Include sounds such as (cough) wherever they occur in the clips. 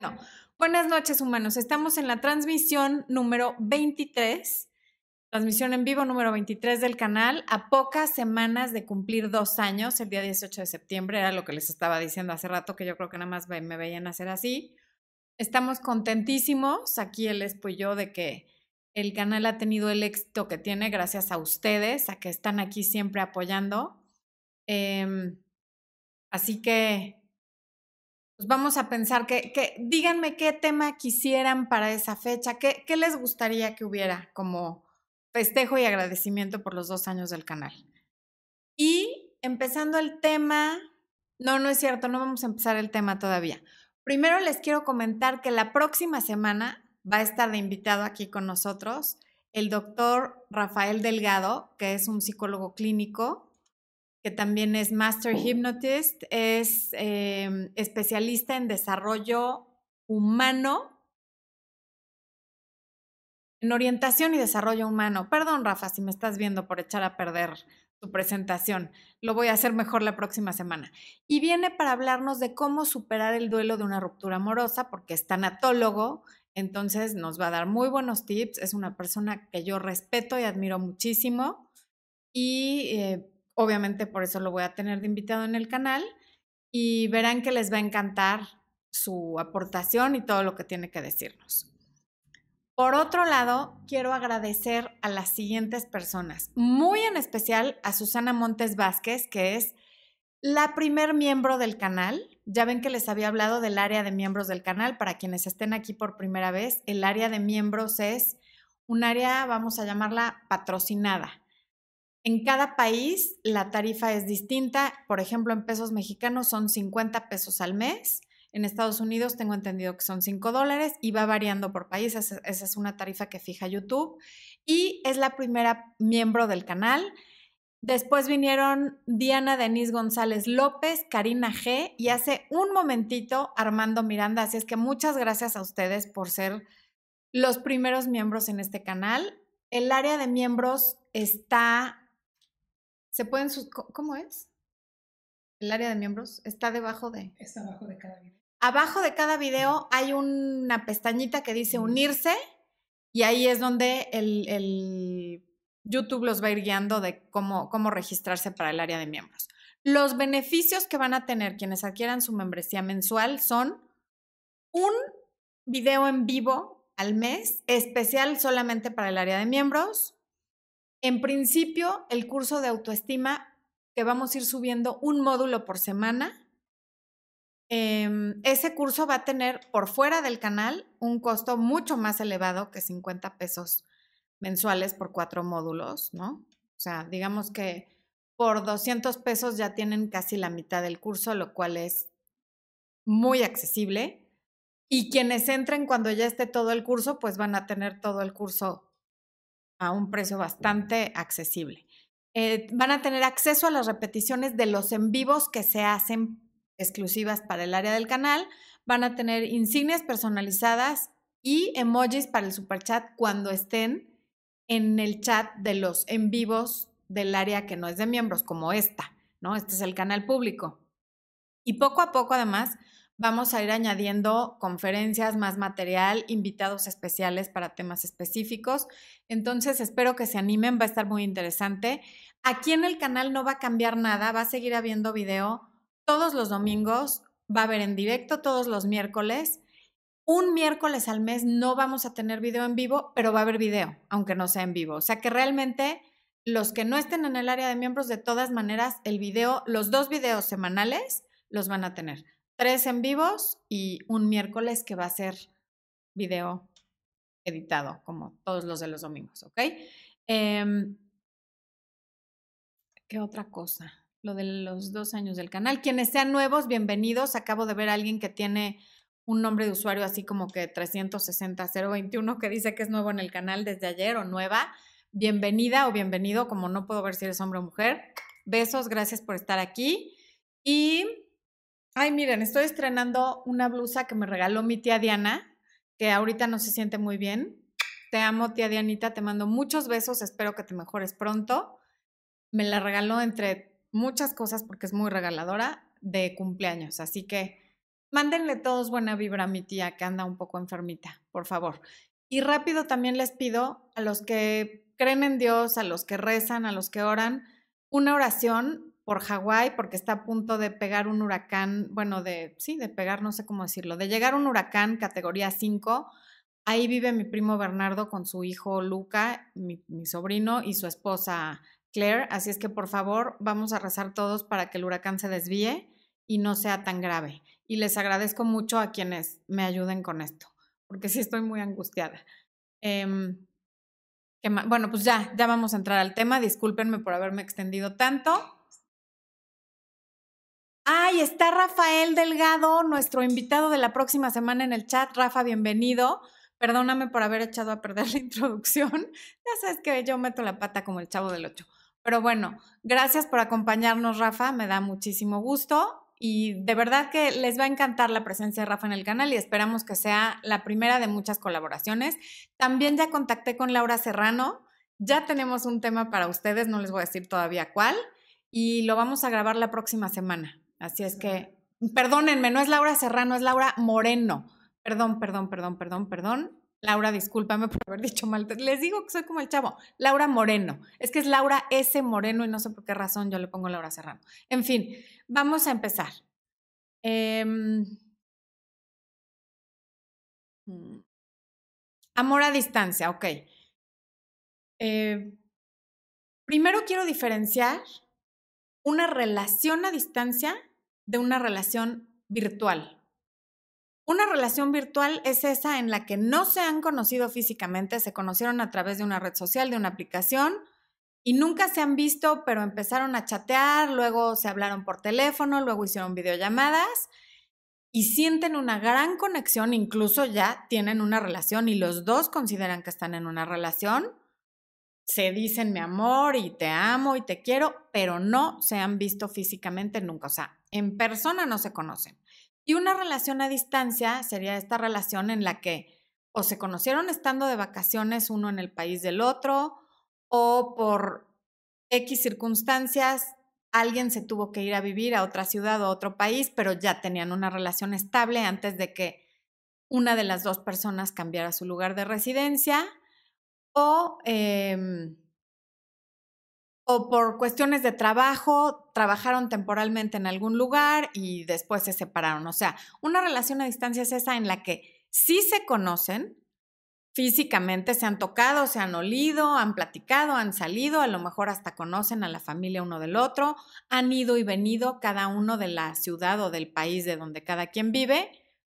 No. Buenas noches, humanos. Estamos en la transmisión número 23, transmisión en vivo número 23 del canal, a pocas semanas de cumplir dos años, el día 18 de septiembre, era lo que les estaba diciendo hace rato, que yo creo que nada más me veían hacer así. Estamos contentísimos, aquí el Expo y yo, de que el canal ha tenido el éxito que tiene gracias a ustedes, a que están aquí siempre apoyando. Em, así que pues vamos a pensar que, díganme qué tema quisieran para esa fecha, qué les gustaría que hubiera como festejo y agradecimiento por los dos años del canal. Y empezando el tema, no, no es cierto, no vamos a empezar el tema todavía. Primero les quiero comentar que la próxima semana va a estar de invitado aquí con nosotros el doctor Rafael Delgado, que es un psicólogo clínico que también es Master Hypnotist, es em, especialista en desarrollo humano, en orientación y desarrollo humano. Perdón, Rafa, si me estás viendo por echar a perder tu presentación. Lo voy a hacer mejor la próxima semana. Y viene para hablarnos de cómo superar el duelo de una ruptura amorosa, porque es tanatólogo, entonces nos va a dar muy buenos tips. Es una persona que yo respeto y admiro muchísimo. Y eh, Obviamente por eso lo voy a tener de invitado en el canal y verán que les va a encantar su aportación y todo lo que tiene que decirnos. Por otro lado, quiero agradecer a las siguientes personas, muy en especial a Susana Montes Vázquez, que es la primer miembro del canal. Ya ven que les había hablado del área de miembros del canal. Para quienes estén aquí por primera vez, el área de miembros es un área, vamos a llamarla patrocinada. En cada país la tarifa es distinta. Por ejemplo, en pesos mexicanos son 50 pesos al mes. En Estados Unidos tengo entendido que son 5 dólares y va variando por país. Esa, es una tarifa que fija YouTube. Y es la primera miembro del canal. Después vinieron Diana Denise González López, Karina G y hace un momentito Armando Miranda. Así es que muchas gracias a ustedes por ser los primeros miembros en este canal. El área de miembros está se pueden, ¿cómo es? El área de miembros está debajo de... Está abajo de cada video. Abajo de cada video hay una pestañita que dice unirse y ahí es donde el, YouTube los va a ir guiando de cómo, cómo registrarse para el área de miembros. Los beneficios que van a tener quienes adquieran su membresía mensual son un video en vivo al mes, especial solamente para el área de miembros, en principio, el curso de autoestima que vamos a ir subiendo un módulo por semana. Em, ese curso va a tener por fuera del canal un costo mucho más elevado que 50 pesos mensuales por cuatro módulos, ¿no? O sea, digamos que por 200 pesos ya tienen casi la mitad del curso, lo cual es muy accesible. Y quienes entren cuando ya esté todo el curso, pues van a tener todo el curso a un precio bastante accesible. Eh, van a tener acceso a las repeticiones de los en vivos que se hacen exclusivas para el área del canal. Van a tener insignias personalizadas y emojis para el superchat cuando estén en el chat de los en vivos del área que no es de miembros, como esta, ¿no? Este es el canal público. Y poco a poco, además, Vamos a ir añadiendo conferencias, más material, invitados especiales para temas específicos. Entonces, espero que se animen, va a estar muy interesante. Aquí en el canal no va a cambiar nada, va a seguir habiendo video todos los domingos, va a haber en directo todos los miércoles. Un miércoles al mes no vamos a tener video en vivo, pero va a haber video, aunque no sea en vivo. O sea que realmente los que no estén en el área de miembros, de todas maneras, el video, los dos videos semanales los van a tener tres en vivos y un miércoles que va a ser video editado, como todos los de los domingos, ¿ok? Em, ¿Qué otra cosa? Lo de los dos años del canal. Quienes sean nuevos, bienvenidos. Acabo de ver a alguien que tiene un nombre de usuario así como que 360-021 que dice que es nuevo en el canal desde ayer o nueva. Bienvenida o bienvenido, como no puedo ver si eres hombre o mujer. Besos, gracias por estar aquí. Y Ay, miren, estoy estrenando una blusa que me regaló mi tía Diana, que ahorita no se siente muy bien. Te amo, tía Dianita, te mando muchos besos, espero que te mejores pronto. Me la regaló entre muchas cosas porque es muy regaladora de cumpleaños, así que mándenle todos buena vibra a mi tía que anda un poco enfermita, por favor. Y rápido también les pido a los que creen en Dios, a los que rezan, a los que oran, una oración por Hawái, porque está a punto de pegar un huracán, bueno, de, sí, de pegar, no sé cómo decirlo, de llegar un huracán categoría 5. Ahí vive mi primo Bernardo con su hijo Luca, mi, sobrino, y su esposa Claire. Así es que por favor, vamos a rezar todos para que el huracán se desvíe y no sea tan grave. Y les agradezco mucho a quienes me ayuden con esto porque sí estoy muy angustiada. Em, bueno, pues ya, ya vamos a entrar al tema. Discúlpenme por haberme extendido tanto. Ay, está Rafael Delgado, nuestro invitado de la próxima semana en el chat. Rafa, bienvenido. Perdóname por haber echado a perder la (laughs) introducción. Ya sabes que yo meto la pata como el chavo del ocho. Pero bueno, gracias por acompañarnos, Rafa. Me da muchísimo gusto y de verdad que les va a encantar la presencia de Rafa en el canal y esperamos que sea la primera de muchas colaboraciones. También ya contacté con Laura Serrano, ya tenemos un tema para ustedes, no les voy a decir todavía cuál, y lo vamos a grabar la próxima semana. Así es que, perdónenme, no es Laura Serrano, es Laura Moreno. Perdón, perdón, perdón, perdón, perdón. Laura, discúlpame por haber dicho mal. Les digo que soy como el chavo. Laura Moreno. Es que es Laura S. Moreno y no sé por qué razón yo le pongo Laura Serrano. En fin, vamos a empezar. Em, mm, amor a distancia, ok. Eh, primero quiero diferenciar una relación a distancia de una relación virtual. Una relación virtual es esa en la que no se han conocido físicamente, se conocieron a través de una red social, de una aplicación, y nunca se han visto, pero empezaron a chatear, luego se hablaron por teléfono, luego hicieron videollamadas y sienten una gran conexión, incluso ya tienen una relación y los dos consideran que están en una relación. Se dicen mi amor y te amo y te quiero, pero no se han visto físicamente nunca, o sea, en persona no se conocen. Y una relación a distancia sería esta relación en la que o se conocieron estando de vacaciones uno en el país del otro, o por X circunstancias alguien se tuvo que ir a vivir a otra ciudad o a otro país, pero ya tenían una relación estable antes de que una de las dos personas cambiara su lugar de residencia, o eh, o por cuestiones de trabajo, trabajaron temporalmente en algún lugar y después se separaron. O sea, una relación a distancia es esa en la que sí se conocen físicamente, se han tocado, se han olido, han platicado, han salido, a lo mejor hasta conocen a la familia uno del otro, han ido y venido cada uno de la ciudad o del país de donde cada quien vive,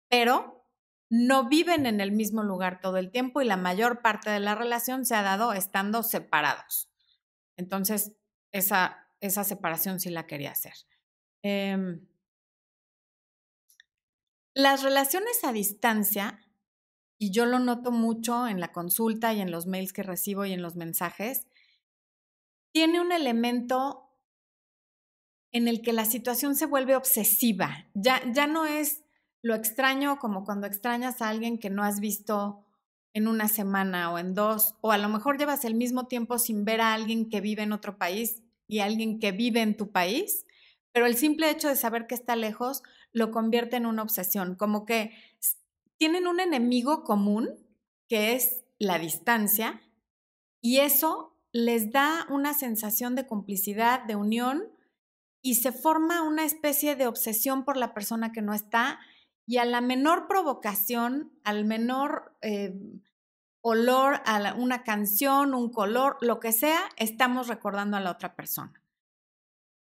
pero no viven en el mismo lugar todo el tiempo y la mayor parte de la relación se ha dado estando separados. Entonces, esa, esa separación sí la quería hacer. Em, las relaciones a distancia, y yo lo noto mucho en la consulta y en los mails que recibo y en los mensajes, tiene un elemento en el que la situación se vuelve obsesiva. Ya, ya no es lo extraño como cuando extrañas a alguien que no has visto en una semana o en dos, o a lo mejor llevas el mismo tiempo sin ver a alguien que vive en otro país y alguien que vive en tu país, pero el simple hecho de saber que está lejos lo convierte en una obsesión, como que tienen un enemigo común que es la distancia y eso les da una sensación de complicidad, de unión y se forma una especie de obsesión por la persona que no está y a la menor provocación, al menor eh, olor a una canción, un color, lo que sea, estamos recordando a la otra persona.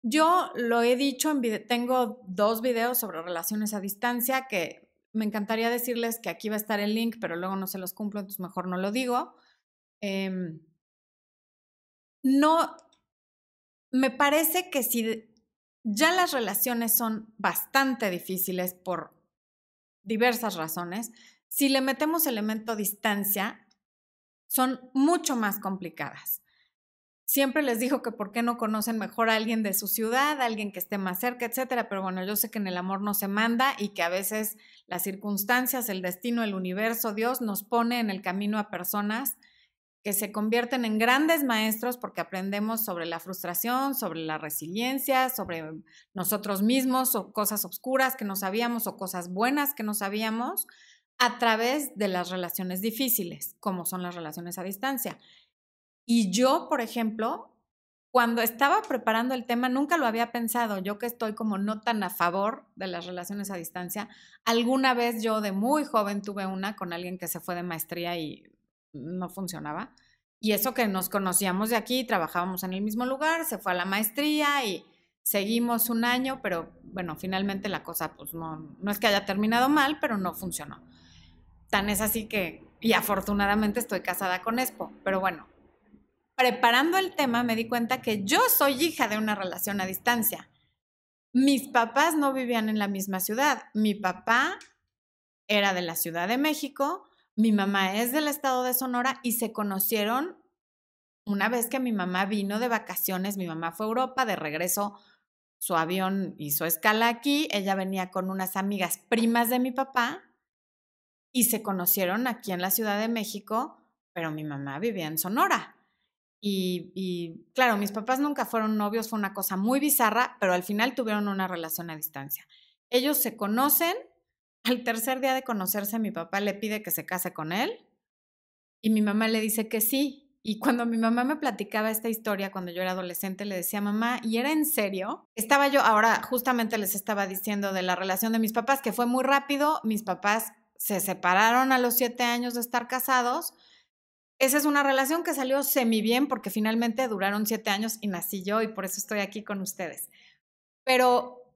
Yo lo he dicho, en tengo dos videos sobre relaciones a distancia que me encantaría decirles que aquí va a estar el link, pero luego no se los cumplo, entonces mejor no lo digo. Em, no, me parece que si ya las relaciones son bastante difíciles por diversas razones, si le metemos elemento distancia, son mucho más complicadas. Siempre les digo que por qué no conocen mejor a alguien de su ciudad, alguien que esté más cerca, etcétera, pero bueno, yo sé que en el amor no se manda y que a veces las circunstancias, el destino, el universo, Dios nos pone en el camino a personas que se convierten en grandes maestros porque aprendemos sobre la frustración, sobre la resiliencia, sobre nosotros mismos o cosas oscuras que no sabíamos o cosas buenas que no sabíamos a través de las relaciones difíciles, como son las relaciones a distancia. Y yo, por ejemplo, cuando estaba preparando el tema, nunca lo había pensado. Yo que estoy como no tan a favor de las relaciones a distancia, alguna vez yo de muy joven tuve una con alguien que se fue de maestría y no funcionaba. Y eso que nos conocíamos de aquí, trabajábamos en el mismo lugar, se fue a la maestría y seguimos un año, pero bueno, finalmente la cosa pues no, no es que haya terminado mal, pero no funcionó. Tan es así que, y afortunadamente estoy casada con Expo, pero bueno, preparando el tema me di cuenta que yo soy hija de una relación a distancia. Mis papás no vivían en la misma ciudad. Mi papá era de la Ciudad de México, mi mamá es del estado de Sonora y se conocieron una vez que mi mamá vino de vacaciones, mi mamá fue a Europa, de regreso su avión hizo escala aquí, ella venía con unas amigas primas de mi papá y se conocieron aquí en la Ciudad de México, pero mi mamá vivía en Sonora. Y, claro, mis papás nunca fueron novios, fue una cosa muy bizarra, pero al final tuvieron una relación a distancia. Ellos se conocen, al tercer día de conocerse mi papá le pide que se case con él y mi mamá le dice que sí. Y cuando mi mamá me platicaba esta historia cuando yo era adolescente, le decía, mamá, ¿y era en serio? Estaba yo, ahora justamente les estaba diciendo de la relación de mis papás, que fue muy rápido, mis papás se separaron a los siete años de estar casados. Esa es una relación que salió semi bien porque finalmente duraron siete años y nací yo y por eso estoy aquí con ustedes. Pero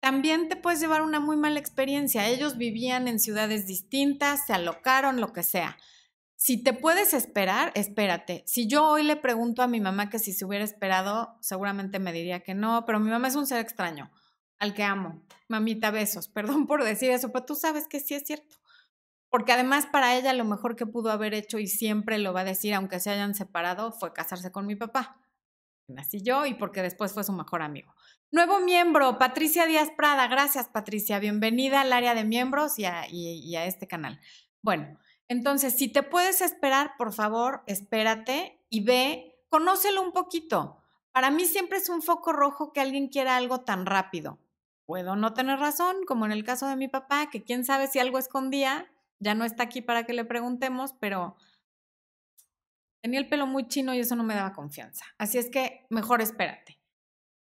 también te puedes llevar una muy mala experiencia. Ellos vivían en ciudades distintas, se alocaron, lo que sea. Si te puedes esperar, espérate. Si yo hoy le pregunto a mi mamá que si se hubiera esperado, seguramente me diría que no, pero mi mamá es un ser extraño al que amo. Mamita, besos. (laughs) Perdón por decir eso, pero tú sabes que sí es cierto. Porque además para ella lo mejor que pudo haber hecho y siempre lo va a decir, aunque se hayan separado, fue casarse con mi papá. Nací yo y porque después fue su mejor amigo. Nuevo miembro, Patricia Díaz Prada. Gracias, Patricia. Bienvenida al área de miembros y a, y a este canal. Bueno, entonces, si te puedes esperar, por favor, espérate y ve, conócelo un poquito. Para mí siempre es un foco rojo que alguien quiera algo tan rápido puedo no tener razón, como en el caso de mi papá, que quién sabe si algo escondía, ya no está aquí para que le preguntemos, pero tenía el pelo muy chino y eso no me daba confianza. Así es que mejor espérate.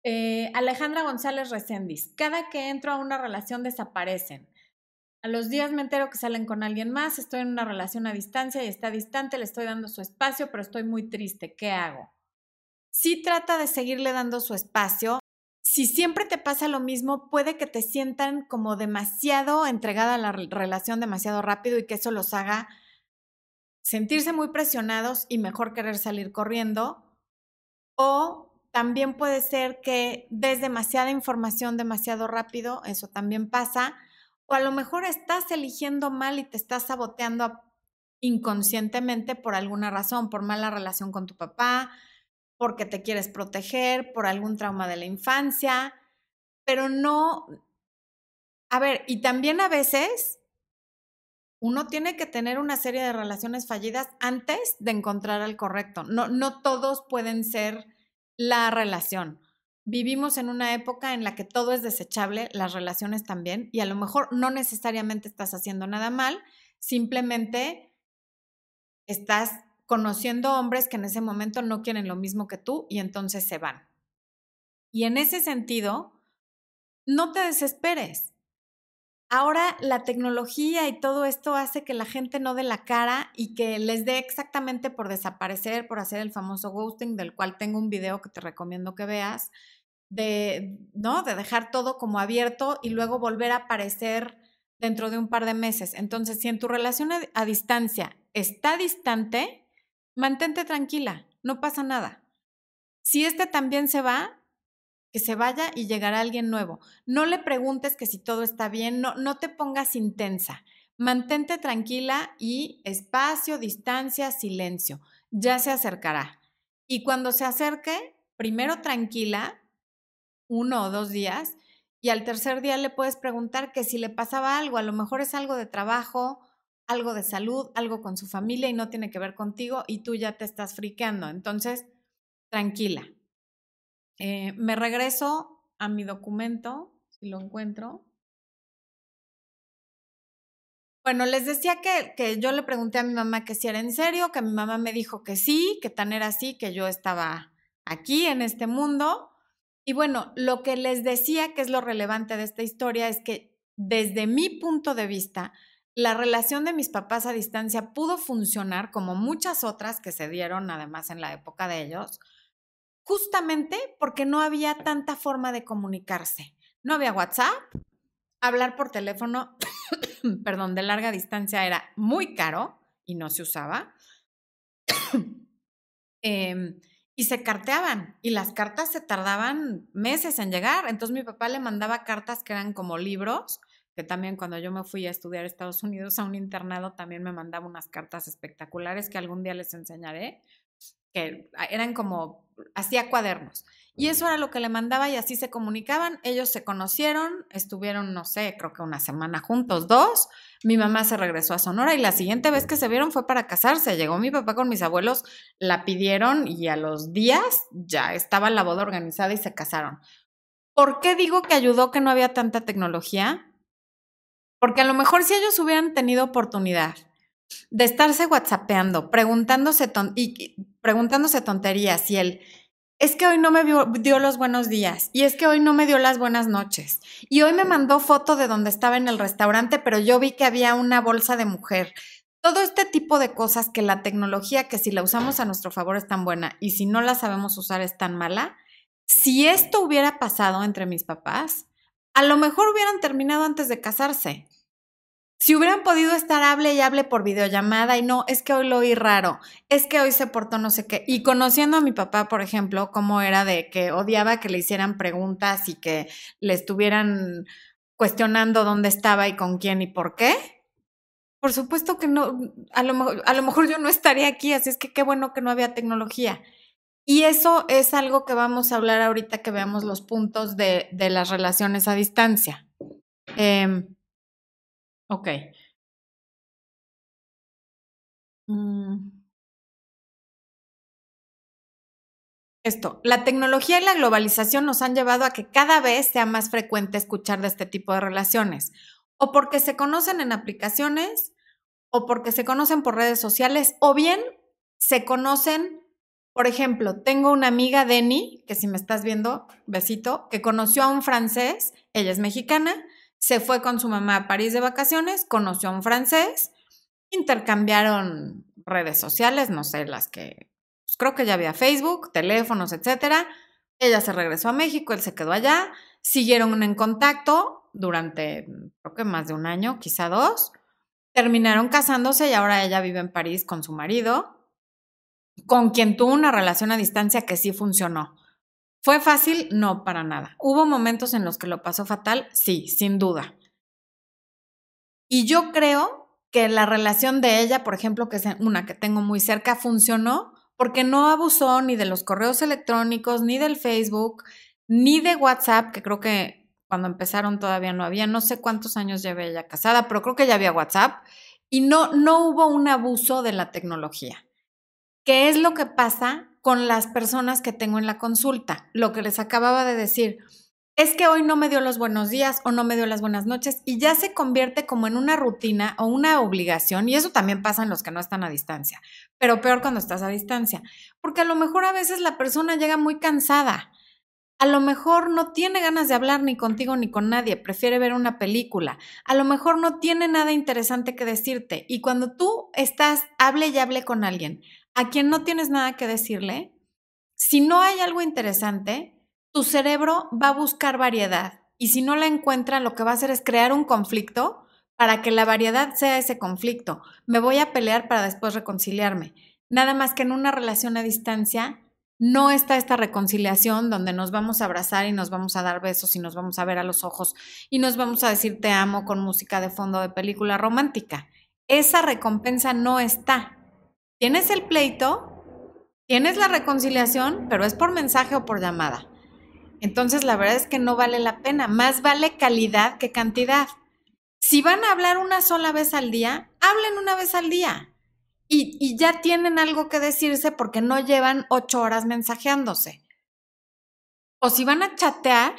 Eh, Alejandra González Recendis, cada que entro a una relación desaparecen. A los días me entero que salen con alguien más, estoy en una relación a distancia y está distante, le estoy dando su espacio, pero estoy muy triste. ¿Qué hago? Sí trata de seguirle dando su espacio, si siempre te pasa lo mismo, puede que te sientan como demasiado entregada a la relación demasiado rápido y que eso los haga sentirse muy presionados y mejor querer salir corriendo. O también puede ser que des demasiada información demasiado rápido, eso también pasa. O a lo mejor estás eligiendo mal y te estás saboteando inconscientemente por alguna razón, por mala relación con tu papá, porque te quieres proteger, por algún trauma de la infancia, pero no... A ver, y también a veces uno tiene que tener una serie de relaciones fallidas antes de encontrar al correcto. No, no todos pueden ser la relación. Vivimos en una época en la que todo es desechable, las relaciones también, y a lo mejor no necesariamente estás haciendo nada mal, simplemente estás conociendo hombres que en ese momento no quieren lo mismo que tú y entonces se van. Y en ese sentido, no te desesperes. Ahora la tecnología y todo esto hace que la gente no dé la cara y que les dé exactamente por desaparecer, por hacer el famoso ghosting, del cual tengo un video que te recomiendo que veas, de, ¿no? de dejar todo como abierto y luego volver a aparecer dentro de un par de meses. Entonces, si en tu relación a distancia está distante, mantente tranquila, no pasa nada. Si este también se va, que se vaya y llegará alguien nuevo. No le preguntes que si todo está bien, no, no te pongas intensa. Mantente tranquila y espacio, distancia, silencio. Ya se acercará. Y cuando se acerque, primero tranquila, uno o dos días, y al tercer día le puedes preguntar que si le pasaba algo, a lo mejor es algo de trabajo algo de salud, algo con su familia y no tiene que ver contigo y tú ya te estás friqueando. Entonces, tranquila. Eh, me regreso a mi documento, si lo encuentro. Bueno, les decía que, que, yo le pregunté a mi mamá que si era en serio, que mi mamá me dijo que sí, que tan era así, que yo estaba aquí en este mundo. Y bueno, lo que les decía que es lo relevante de esta historia es que desde mi punto de vista, la relación de mis papás a distancia pudo funcionar como muchas otras que se dieron además en la época de ellos, justamente porque no había tanta forma de comunicarse. No había WhatsApp, hablar por teléfono, (coughs) perdón, de larga distancia era muy caro y no se usaba. (coughs) Em, y se carteaban y las cartas se tardaban meses en llegar. Entonces mi papá le mandaba cartas que eran como libros que también cuando yo me fui a estudiar a Estados Unidos a un internado también me mandaba unas cartas espectaculares que algún día les enseñaré, que eran como, hacía cuadernos. Y eso era lo que le mandaba y así se comunicaban. Ellos se conocieron, estuvieron, no sé, creo que una semana juntos, dos. Mi mamá se regresó a Sonora y la siguiente vez que se vieron fue para casarse. Llegó mi papá con mis abuelos, la pidieron y a los días ya estaba la boda organizada y se casaron. ¿Por qué digo que ayudó que no había tanta tecnología? Porque a lo mejor si ellos hubieran tenido oportunidad de estarse whatsappeando, preguntándose, y, preguntándose tonterías y él, es que hoy no me dio los buenos días y es que hoy no me dio las buenas noches y hoy me mandó foto de donde estaba en el restaurante, pero yo vi que había una bolsa de mujer. Todo este tipo de cosas que la tecnología, que si la usamos a nuestro favor es tan buena y si no la sabemos usar es tan mala, si esto hubiera pasado entre mis papás, a lo mejor hubieran terminado antes de casarse. Si hubieran podido estar hable y hable por videollamada y no, es que hoy lo oí raro, es que hoy se portó no sé qué. Y conociendo a mi papá, por ejemplo, cómo era de que odiaba que le hicieran preguntas y que le estuvieran cuestionando dónde estaba y con quién y por qué. Por supuesto que no, a lo, mejor, a lo mejor yo no estaría aquí, así es que qué bueno que no había tecnología. Y eso es algo que vamos a hablar ahorita que veamos los puntos de, de las relaciones a distancia. Eh, Ok. Mm. Esto, la tecnología y la globalización nos han llevado a que cada vez sea más frecuente escuchar de este tipo de relaciones, o porque se conocen en aplicaciones, o porque se conocen por redes sociales, o bien se conocen, por ejemplo, tengo una amiga, Denny, que si me estás viendo, besito, que conoció a un francés, ella es mexicana, se fue con su mamá a París de vacaciones, conoció a un francés, intercambiaron redes sociales, no sé, las que pues, creo que ya había Facebook, teléfonos, etcétera. Ella se regresó a México, él se quedó allá, siguieron en contacto durante creo que más de un año, quizá dos. Terminaron casándose y ahora ella vive en París con su marido, con quien tuvo una relación a distancia que sí funcionó. ¿Fue fácil? No, para nada. ¿Hubo momentos en los que lo pasó fatal? Sí, sin duda. Y yo creo que la relación de ella, por ejemplo, que es una que tengo muy cerca, funcionó porque no abusó ni de los correos electrónicos, ni del Facebook, ni de WhatsApp, que creo que cuando empezaron todavía no había, no sé cuántos años llevé ella casada, pero creo que ya había WhatsApp, y no, no hubo un abuso de la tecnología. ¿Qué es lo que pasa con las personas que tengo en la consulta. Lo que les acababa de decir es que hoy no me dio los buenos días o no me dio las buenas noches y ya se convierte como en una rutina o una obligación y eso también pasa en los que no están a distancia, pero peor cuando estás a distancia, porque a lo mejor a veces la persona llega muy cansada. A lo mejor no tiene ganas de hablar ni contigo ni con nadie, prefiere ver una película. A lo mejor no tiene nada interesante que decirte. Y cuando tú estás, hable y hable con alguien, a quien no tienes nada que decirle, si no hay algo interesante, tu cerebro va a buscar variedad y si no la encuentra, lo que va a hacer es crear un conflicto para que la variedad sea ese conflicto. Me voy a pelear para después reconciliarme. Nada más que en una relación a distancia no está esta reconciliación donde nos vamos a abrazar y nos vamos a dar besos y nos vamos a ver a los ojos y nos vamos a decir te amo con música de fondo de película romántica. Esa recompensa no está. Tienes el pleito, tienes la reconciliación, pero es por mensaje o por llamada. Entonces, la verdad es que no vale la pena. Más vale calidad que cantidad. Si van a hablar una sola vez al día, hablen una vez al día. Y, ya tienen algo que decirse porque no llevan ocho horas mensajeándose. O si van a chatear,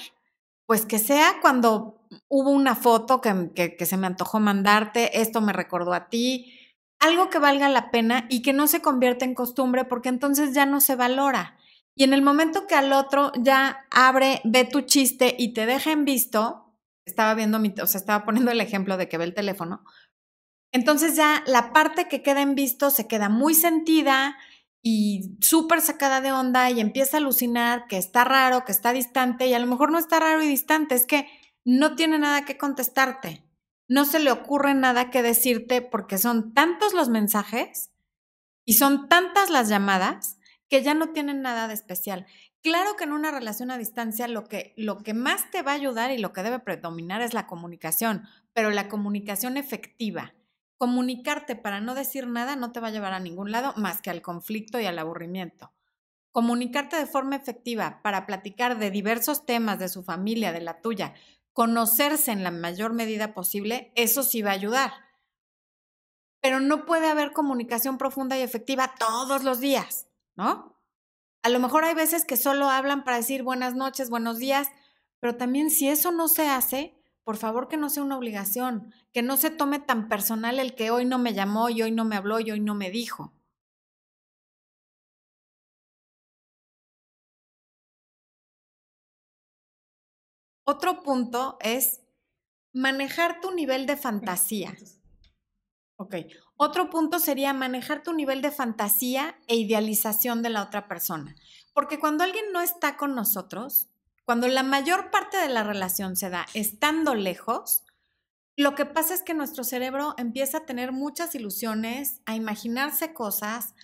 pues que sea cuando hubo una foto que, se me antojó mandarte, esto me recordó a ti, algo que valga la pena y que no se convierta en costumbre porque entonces ya no se valora. Y en el momento que al otro ya abre, ve tu chiste y te deja en visto, estaba viendo mi, o sea, estaba poniendo el ejemplo de que ve el teléfono, entonces ya la parte que queda en visto se queda muy sentida y súper sacada de onda y empieza a alucinar que está raro, que está distante y a lo mejor no está raro y distante, es que no tiene nada que contestarte, no se le ocurre nada que decirte porque son tantos los mensajes y son tantas las llamadas que ya no tienen nada de especial. Claro que en una relación a distancia lo que, lo que más te va a ayudar y lo que debe predominar es la comunicación, pero la comunicación efectiva. Comunicarte para no decir nada no te va a llevar a ningún lado más que al conflicto y al aburrimiento. Comunicarte de forma efectiva para platicar de diversos temas de su familia, de la tuya, conocerse en la mayor medida posible, eso sí va a ayudar. Pero no puede haber comunicación profunda y efectiva todos los días. ¿no? A lo mejor hay veces que solo hablan para decir buenas noches, buenos días, pero también si eso no se hace, por favor que no sea una obligación, que no se tome tan personal el que hoy no me llamó y hoy no me habló y hoy no me dijo. Otro punto es manejar tu nivel de fantasía. Ok. Otro punto sería manejar tu nivel de fantasía e idealización de la otra persona. Porque cuando alguien no está con nosotros, cuando la mayor parte de la relación se da estando lejos, lo que pasa es que nuestro cerebro empieza a tener muchas ilusiones, a imaginarse cosas,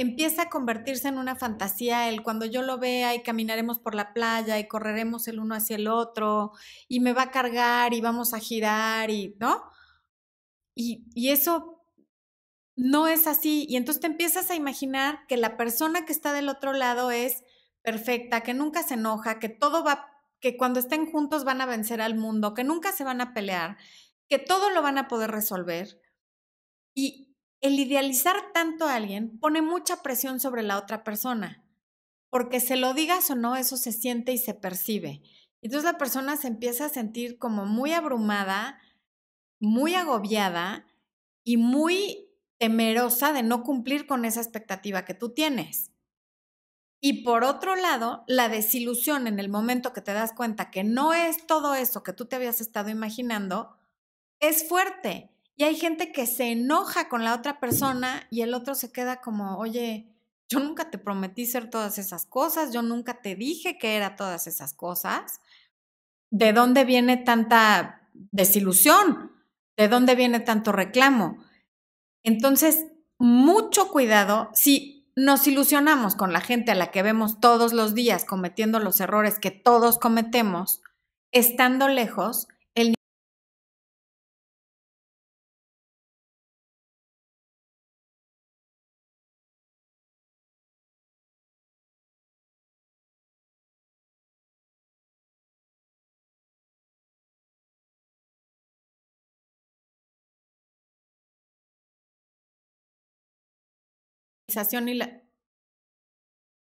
empieza a convertirse en una fantasía, el cuando yo lo vea y caminaremos por la playa y correremos el uno hacia el otro y me va a cargar y vamos a girar y, ¿no? Y, eso no es así. Y entonces te empiezas a imaginar que la persona que está del otro lado es perfecta, que nunca se enoja, que todo va, que cuando estén juntos van a vencer al mundo, que nunca se van a pelear, que todo lo van a poder resolver. Y el idealizar tanto a alguien pone mucha presión sobre la otra persona, porque se lo digas o no, eso se siente y se percibe. Entonces la persona se empieza a sentir como muy abrumada, muy agobiada y muy temerosa de no cumplir con esa expectativa que tú tienes. Y por otro lado, la desilusión en el momento que te das cuenta que no es todo eso que tú te habías estado imaginando, es fuerte. Y hay gente que se enoja con la otra persona y el otro se queda como, oye, yo nunca te prometí ser todas esas cosas, yo nunca te dije que era todas esas cosas. ¿De dónde viene tanta desilusión? ¿De dónde viene tanto reclamo? Entonces, mucho cuidado si nos ilusionamos con la gente a la que vemos todos los días cometiendo los errores que todos cometemos, estando lejos, y la...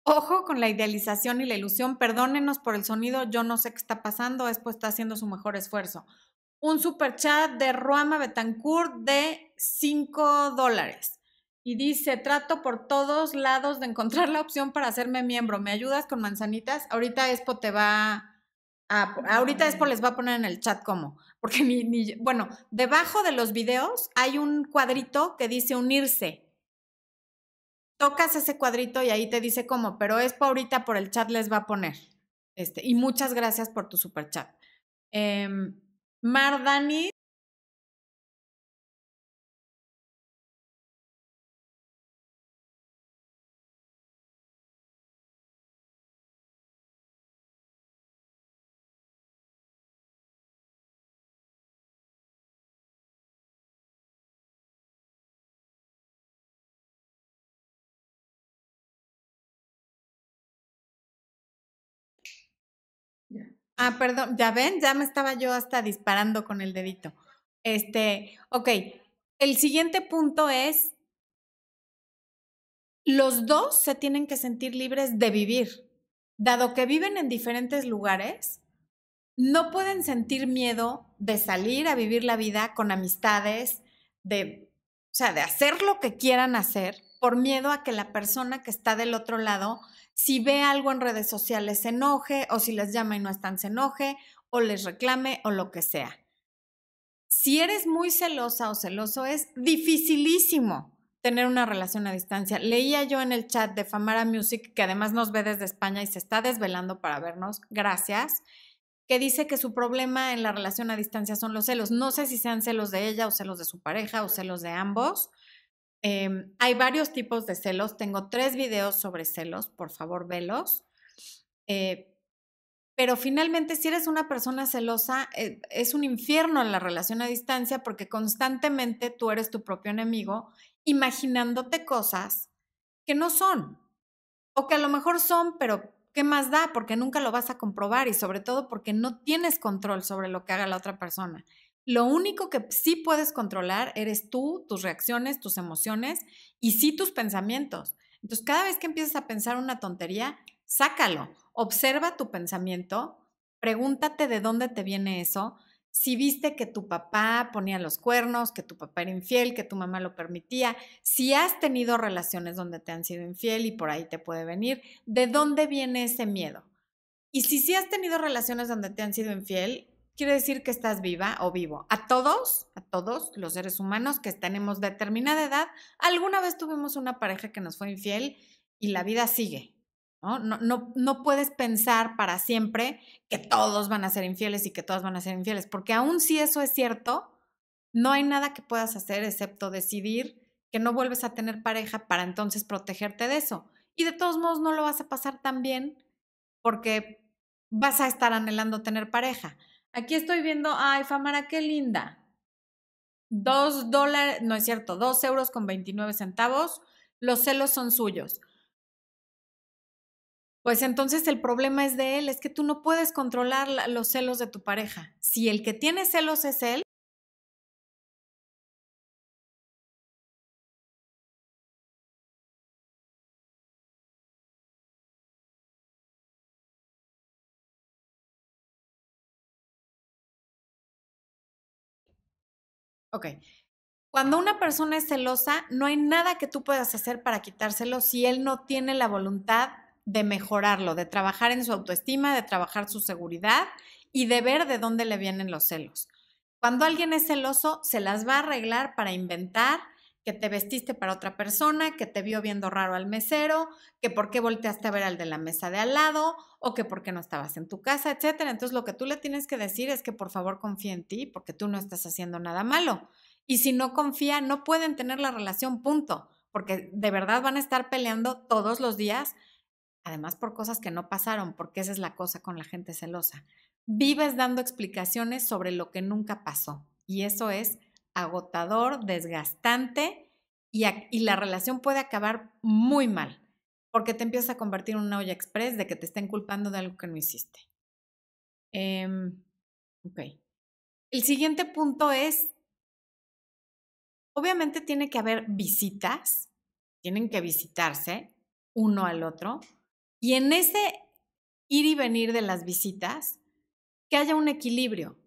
Ojo con la idealización y la ilusión. Perdónenos por el sonido, yo no sé qué está pasando, Expo está haciendo su mejor esfuerzo. Un super chat de Ruama Betancourt de 5 dólares. Y dice, trato por todos lados de encontrar la opción para hacerme miembro. ¿Me ayudas con manzanitas? Ahorita Expo te va a... ahorita Expo les va a poner en el chat cómo. Porque ni, ni... Bueno, debajo de los videos hay un cuadrito que dice unirse tocas ese cuadrito y ahí te dice cómo, pero es por ahorita por el chat les va a poner. Este, y muchas gracias por tu super chat. Eh, Mar Ah, perdón, ya ven, ya me estaba yo hasta disparando con el dedito. Este, ok, el siguiente punto es, los dos se tienen que sentir libres de vivir. Dado que viven en diferentes lugares, no pueden sentir miedo de salir a vivir la vida con amistades, de, o sea, de hacer lo que quieran hacer por miedo a que la persona que está del otro lado, si ve algo en redes sociales, se enoje o si les llama y no están, se enoje o les reclame o lo que sea. Si eres muy celosa o celoso, es dificilísimo tener una relación a distancia. Leía yo en el chat de Famara Music, que además nos ve desde España y se está desvelando para vernos, gracias, que dice que su problema en la relación a distancia son los celos. No sé si sean celos de ella o celos de su pareja o celos de ambos. Em, hay varios tipos de celos. Tengo tres videos sobre celos, por favor, velos. Eh, pero finalmente, si eres una persona celosa, eh, es un infierno en la relación a distancia porque constantemente tú eres tu propio enemigo, imaginándote cosas que no son. O que a lo mejor son, pero ¿qué más da? Porque nunca lo vas a comprobar y sobre todo porque no tienes control sobre lo que haga la otra persona. Lo único que sí puedes controlar eres tú, tus reacciones, tus emociones y sí tus pensamientos. Entonces, cada vez que empiezas a pensar una tontería, sácalo, observa tu pensamiento, pregúntate de dónde te viene eso, si viste que tu papá ponía los cuernos, que tu papá era infiel, que tu mamá lo permitía, si has tenido relaciones donde te han sido infiel y por ahí te puede venir, ¿de dónde viene ese miedo? Y si sí has tenido relaciones donde te han sido infiel, quiere decir que estás viva o vivo. A todos, a todos los seres humanos que tenemos determinada edad, alguna vez tuvimos una pareja que nos fue infiel y la vida sigue. ¿no? No, no, puedes pensar para siempre que todos van a ser infieles y que todas van a ser infieles, porque aun si eso es cierto, no hay nada que puedas hacer excepto decidir que no vuelves a tener pareja para entonces protegerte de eso. Y de todos modos no lo vas a pasar tan bien porque vas a estar anhelando tener pareja. Aquí estoy viendo, ay, Famara, qué linda. Dos dólares, no es cierto, dos euros con 29 centavos. Los celos son suyos. Pues entonces el problema es de él, es que tú no puedes controlar los celos de tu pareja. Si el que tiene celos es él, Ok. Cuando una persona es celosa, no hay nada que tú puedas hacer para quitárselo si él no tiene la voluntad de mejorarlo, de trabajar en su autoestima, de trabajar su seguridad y de ver de dónde le vienen los celos. Cuando alguien es celoso, se las va a arreglar para inventar que te vestiste para otra persona, que te vio viendo raro al mesero, que por qué volteaste a ver al de la mesa de al lado o que por qué no estabas en tu casa, etcétera. Entonces lo que tú le tienes que decir es que por favor confíe en ti porque tú no estás haciendo nada malo. Y si no confía, no pueden tener la relación, punto, porque de verdad van a estar peleando todos los días además por cosas que no pasaron, porque esa es la cosa con la gente celosa. Vives dando explicaciones sobre lo que nunca pasó y eso es agotador, desgastante y, la relación puede acabar muy mal porque te empiezas a convertir en una olla express de que te estén culpando de algo que no hiciste. Em, ok. El siguiente punto es, obviamente tiene que haber visitas, tienen que visitarse uno al otro, y en ese ir y venir de las visitas, que haya un equilibrio.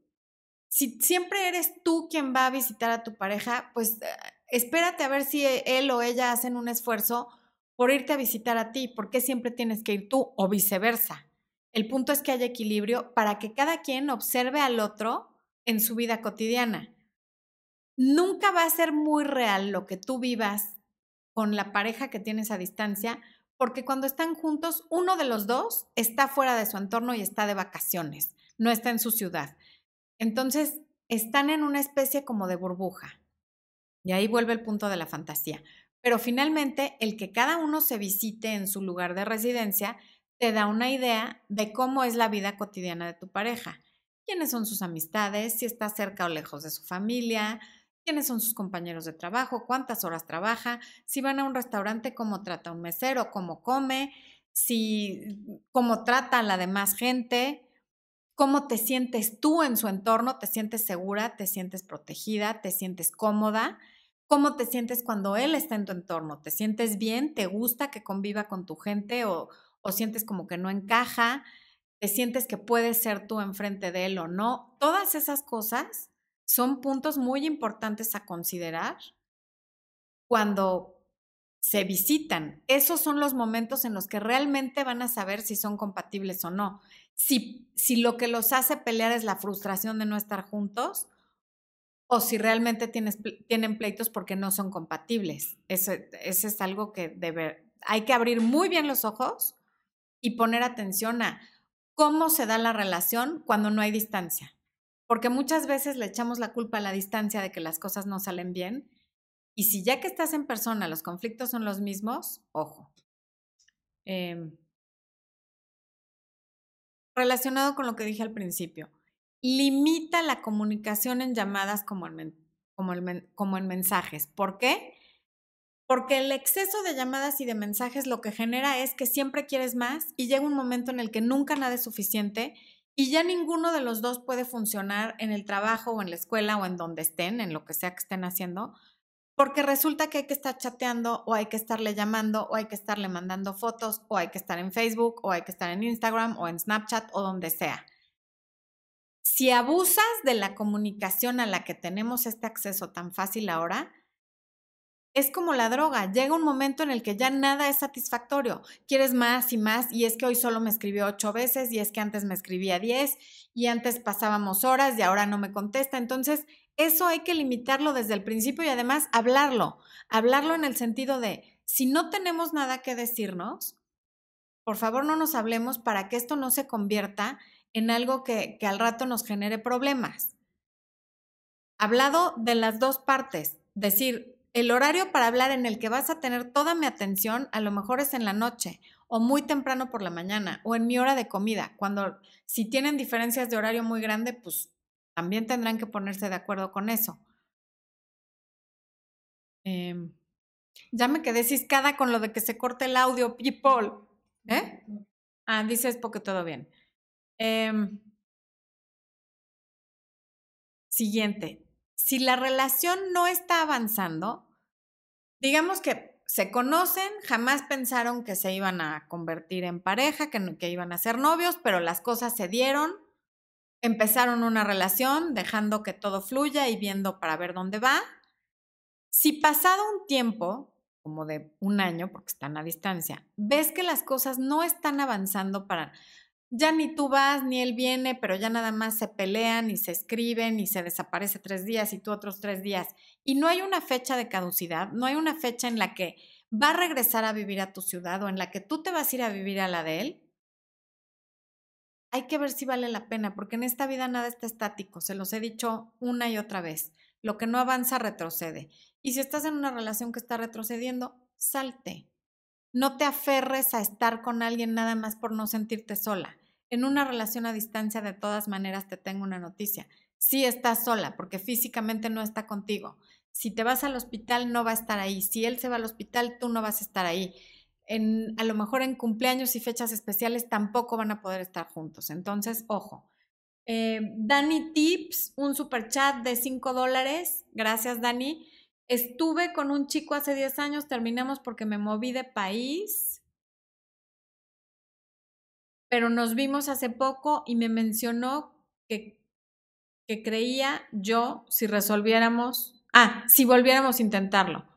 Si siempre eres tú quien va a visitar a tu pareja, pues eh, espérate a ver si él o ella hacen un esfuerzo por irte a visitar a ti, porque siempre tienes que ir tú o viceversa. El punto es que haya equilibrio para que cada quien observe al otro en su vida cotidiana. Nunca va a ser muy real lo que tú vivas con la pareja que tienes a distancia, porque cuando están juntos, uno de los dos está fuera de su entorno y está de vacaciones, no está en su ciudad. Entonces, están en una especie como de burbuja. Y ahí vuelve el punto de la fantasía. Pero finalmente, el que cada uno se visite en su lugar de residencia te da una idea de cómo es la vida cotidiana de tu pareja. ¿Quiénes son sus amistades? Si está cerca o lejos de su familia, quiénes son sus compañeros de trabajo, cuántas horas trabaja, si van a un restaurante, cómo trata un mesero, cómo come, si cómo trata a la demás gente. Cómo te sientes tú en su entorno, te sientes segura, te sientes protegida, te sientes cómoda, cómo te sientes cuando él está en tu entorno, te sientes bien, te gusta que conviva con tu gente o, o sientes como que no encaja, te sientes que puedes ser tú enfrente de él o no. Todas esas cosas son puntos muy importantes a considerar cuando se visitan. Esos son los momentos en los que realmente van a saber si son compatibles o no. Si, si lo que los hace pelear es la frustración de no estar juntos o si realmente tienes, tienen pleitos porque no son compatibles. Eso, eso es algo que debe, hay que abrir muy bien los ojos y poner atención a cómo se da la relación cuando no hay distancia. Porque muchas veces le echamos la culpa a la distancia de que las cosas no salen bien. Y si ya que estás en persona los conflictos son los mismos, ojo. Em, relacionado con lo que dije al principio, limita la comunicación en llamadas como en, como, como en mensajes. ¿Por qué? Porque el exceso de llamadas y de mensajes lo que genera es que siempre quieres más y llega un momento en el que nunca nada es suficiente y ya ninguno de los dos puede funcionar en el trabajo o en la escuela o en donde estén, en lo que sea que estén haciendo, porque resulta que hay que estar chateando o hay que estarle llamando o hay que estarle mandando fotos o hay que estar en Facebook o hay que estar en Instagram o en Snapchat o donde sea. Si abusas de la comunicación a la que tenemos este acceso tan fácil ahora, es como la droga, llega un momento en el que ya nada es satisfactorio, quieres más y más y es que hoy solo me escribió ocho veces y es que antes me escribía diez y antes pasábamos horas y ahora no me contesta. Entonces, eso hay que limitarlo desde el principio y además hablarlo, hablarlo en el sentido de, si no tenemos nada que decirnos, por favor no nos hablemos para que esto no se convierta en algo que, al rato nos genere problemas. Hablado de las dos partes, decir, el horario para hablar en el que vas a tener toda mi atención a lo mejor es en la noche o muy temprano por la mañana o en mi hora de comida. Cuando si tienen diferencias de horario muy grande, pues también tendrán que ponerse de acuerdo con eso. Em, ya me quedé ciscada con lo de que se corte el audio, people. ¿Eh? Ah, dices porque todo bien. Em, siguiente, si la relación no está avanzando, digamos que se conocen, jamás pensaron que se iban a convertir en pareja, que, que iban a ser novios, pero las cosas se dieron, empezaron una relación, dejando que todo fluya y viendo para ver dónde va. Si pasado un tiempo, como de un año, porque están a distancia, ves que las cosas no están avanzando para ya ni tú vas ni él viene, pero ya nada más se pelean y se escriben y se desaparece tres días y tú otros tres días. Y no hay una fecha de caducidad, no hay una fecha en la que va a regresar a vivir a tu ciudad o en la que tú te vas a ir a vivir a la de él. Hay que ver si vale la pena, porque en esta vida nada está estático, se los he dicho una y otra vez. Lo que no avanza retrocede. Y si estás en una relación que está retrocediendo, salte. No te aferres a estar con alguien nada más por no sentirte sola en una relación a distancia, de todas maneras, te tengo una noticia. Sí estás sola, porque físicamente no está contigo. Si te vas al hospital, no va a estar ahí. Si él se va al hospital, tú no vas a estar ahí. A lo mejor en cumpleaños y fechas especiales tampoco van a poder estar juntos. Entonces, ojo. Eh, Dani Tips, un super chat de 5 dólares. Gracias, Dani. Estuve con un chico hace 10 años, terminamos porque me moví de país pero nos vimos hace poco y me mencionó que, que creía yo si resolviéramos, ah, si volviéramos a intentarlo.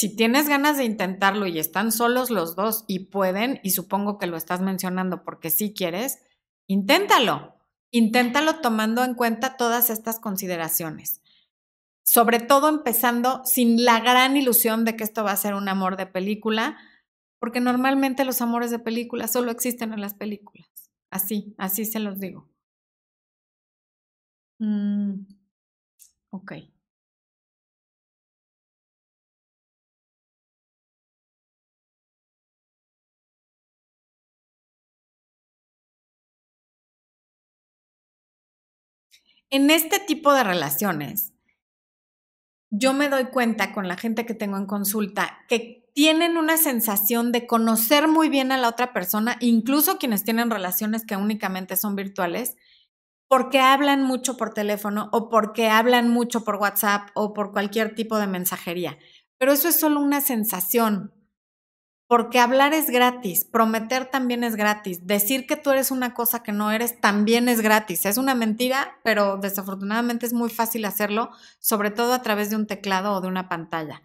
Si tienes ganas de intentarlo y están solos los dos y pueden, y supongo que lo estás mencionando porque sí quieres, inténtalo. Inténtalo tomando en cuenta todas estas consideraciones. Sobre todo empezando sin la gran ilusión de que esto va a ser un amor de película, porque normalmente los amores de películas solo existen en las películas. Así, así se los digo. Mm, ok. En este tipo de relaciones, yo me doy cuenta con la gente que tengo en consulta que tienen una sensación de conocer muy bien a la otra persona, incluso quienes tienen relaciones que únicamente son virtuales, porque hablan mucho por teléfono o porque hablan mucho por WhatsApp o por cualquier tipo de mensajería. Pero eso es solo una sensación, porque hablar es gratis, prometer también es gratis, decir que tú eres una cosa que no eres también es gratis. Es una mentira, pero desafortunadamente es muy fácil hacerlo, sobre todo a través de un teclado o de una pantalla.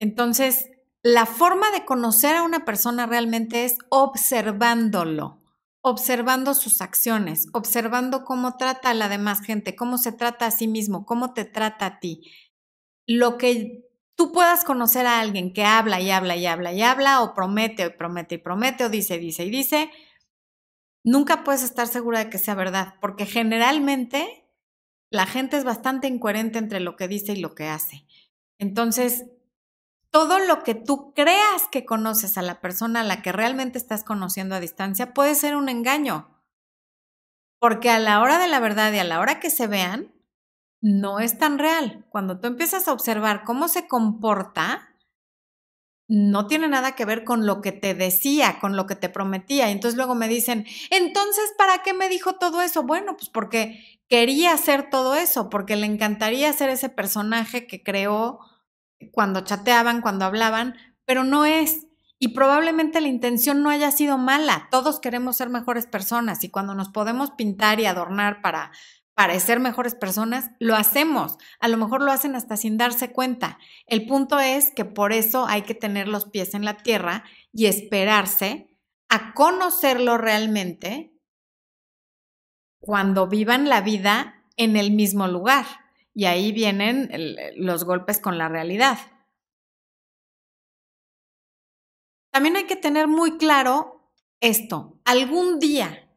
Entonces, la forma de conocer a una persona realmente es observándolo observando sus acciones, observando cómo trata a la demás gente, cómo se trata a sí mismo, cómo te trata a ti. Lo que tú puedas conocer a alguien que habla y habla y habla y habla, o promete y promete y promete, o dice, dice y dice, nunca puedes estar segura de que sea verdad, porque generalmente la gente es bastante incoherente entre lo que dice y lo que hace. Entonces, todo lo que tú creas que conoces a la persona a la que realmente estás conociendo a distancia puede ser un engaño. Porque a la hora de la verdad y a la hora que se vean, no es tan real. Cuando tú empiezas a observar cómo se comporta, no tiene nada que ver con lo que te decía, con lo que te prometía. Y entonces luego me dicen, entonces, ¿para qué me dijo todo eso? Bueno, pues porque quería hacer todo eso, porque le encantaría ser ese personaje que creó cuando chateaban, cuando hablaban, pero no es. Y probablemente la intención no haya sido mala. Todos queremos ser mejores personas y cuando nos podemos pintar y adornar para parecer mejores personas, lo hacemos. A lo mejor lo hacen hasta sin darse cuenta. El punto es que por eso hay que tener los pies en la tierra y esperarse a conocerlo realmente cuando vivan la vida en el mismo lugar. Y ahí vienen los golpes con la realidad. También hay que tener muy claro esto. Algún día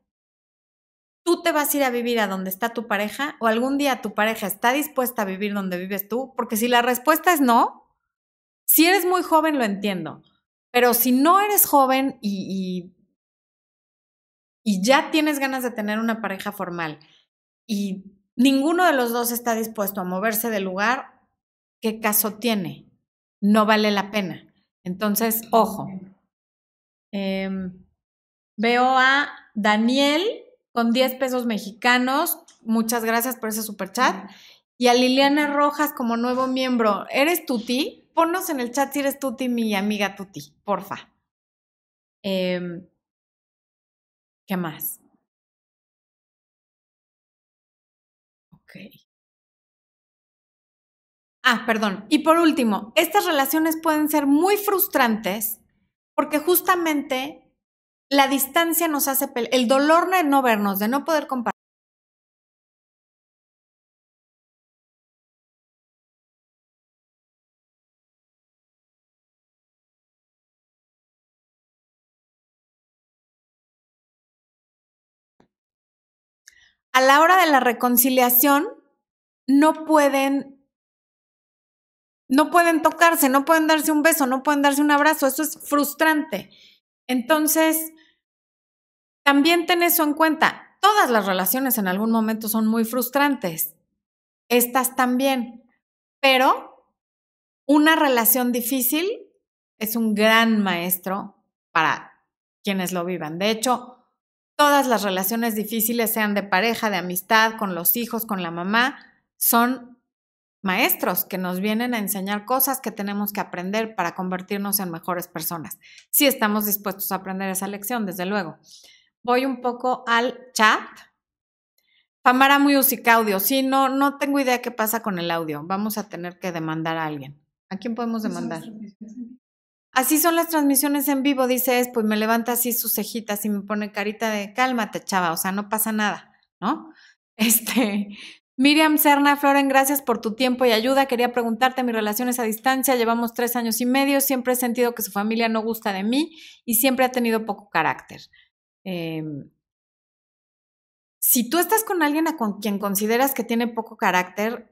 tú te vas a ir a vivir a donde está tu pareja o algún día tu pareja está dispuesta a vivir donde vives tú, porque si la respuesta es no, si eres muy joven lo entiendo, pero si no eres joven y, y, ya tienes ganas de tener una pareja formal y ninguno de los dos está dispuesto a moverse del lugar, ¿qué caso tiene? No vale la pena. Entonces, ojo. Em, veo a Daniel con 10 pesos mexicanos. Muchas gracias por ese super chat. Y a Liliana Rojas como nuevo miembro. ¿Eres Tuti? Ponnos en el chat si eres Tuti, mi amiga Tuti, porfa. Em, ¿Qué más? Ah, perdón. Y por último, estas relaciones pueden ser muy frustrantes porque justamente la distancia nos hace, el dolor de no vernos, de no poder compartir. A la hora de la reconciliación, no pueden no pueden tocarse, no pueden darse un beso, no pueden darse un abrazo, eso es frustrante. Entonces, también ten eso en cuenta. Todas las relaciones en algún momento son muy frustrantes. Estas también. Pero una relación difícil es un gran maestro para quienes lo vivan. De hecho, todas las relaciones difíciles, sean de pareja, de amistad, con los hijos, con la mamá, son maestros que nos vienen a enseñar cosas que tenemos que aprender para convertirnos en mejores personas. Si estamos dispuestos a aprender esa lección, desde luego. Voy un poco al chat. Famara Music Audio. Sí, no, no tengo idea qué pasa con el audio. Vamos a tener que demandar a alguien. ¿A quién podemos demandar? Así son las transmisiones en vivo, dice es, pues me levanta así sus cejitas y me pone carita de cálmate, chava, o sea, no pasa nada, ¿no? (laughs) Este, Miriam Serna Floren, gracias por tu tiempo y ayuda. Quería preguntarte mis relaciones a distancia. Llevamos tres años y medio. Siempre he sentido que su familia no gusta de mí y siempre ha tenido poco carácter. Em, si tú estás con alguien a con quien consideras que tiene poco carácter,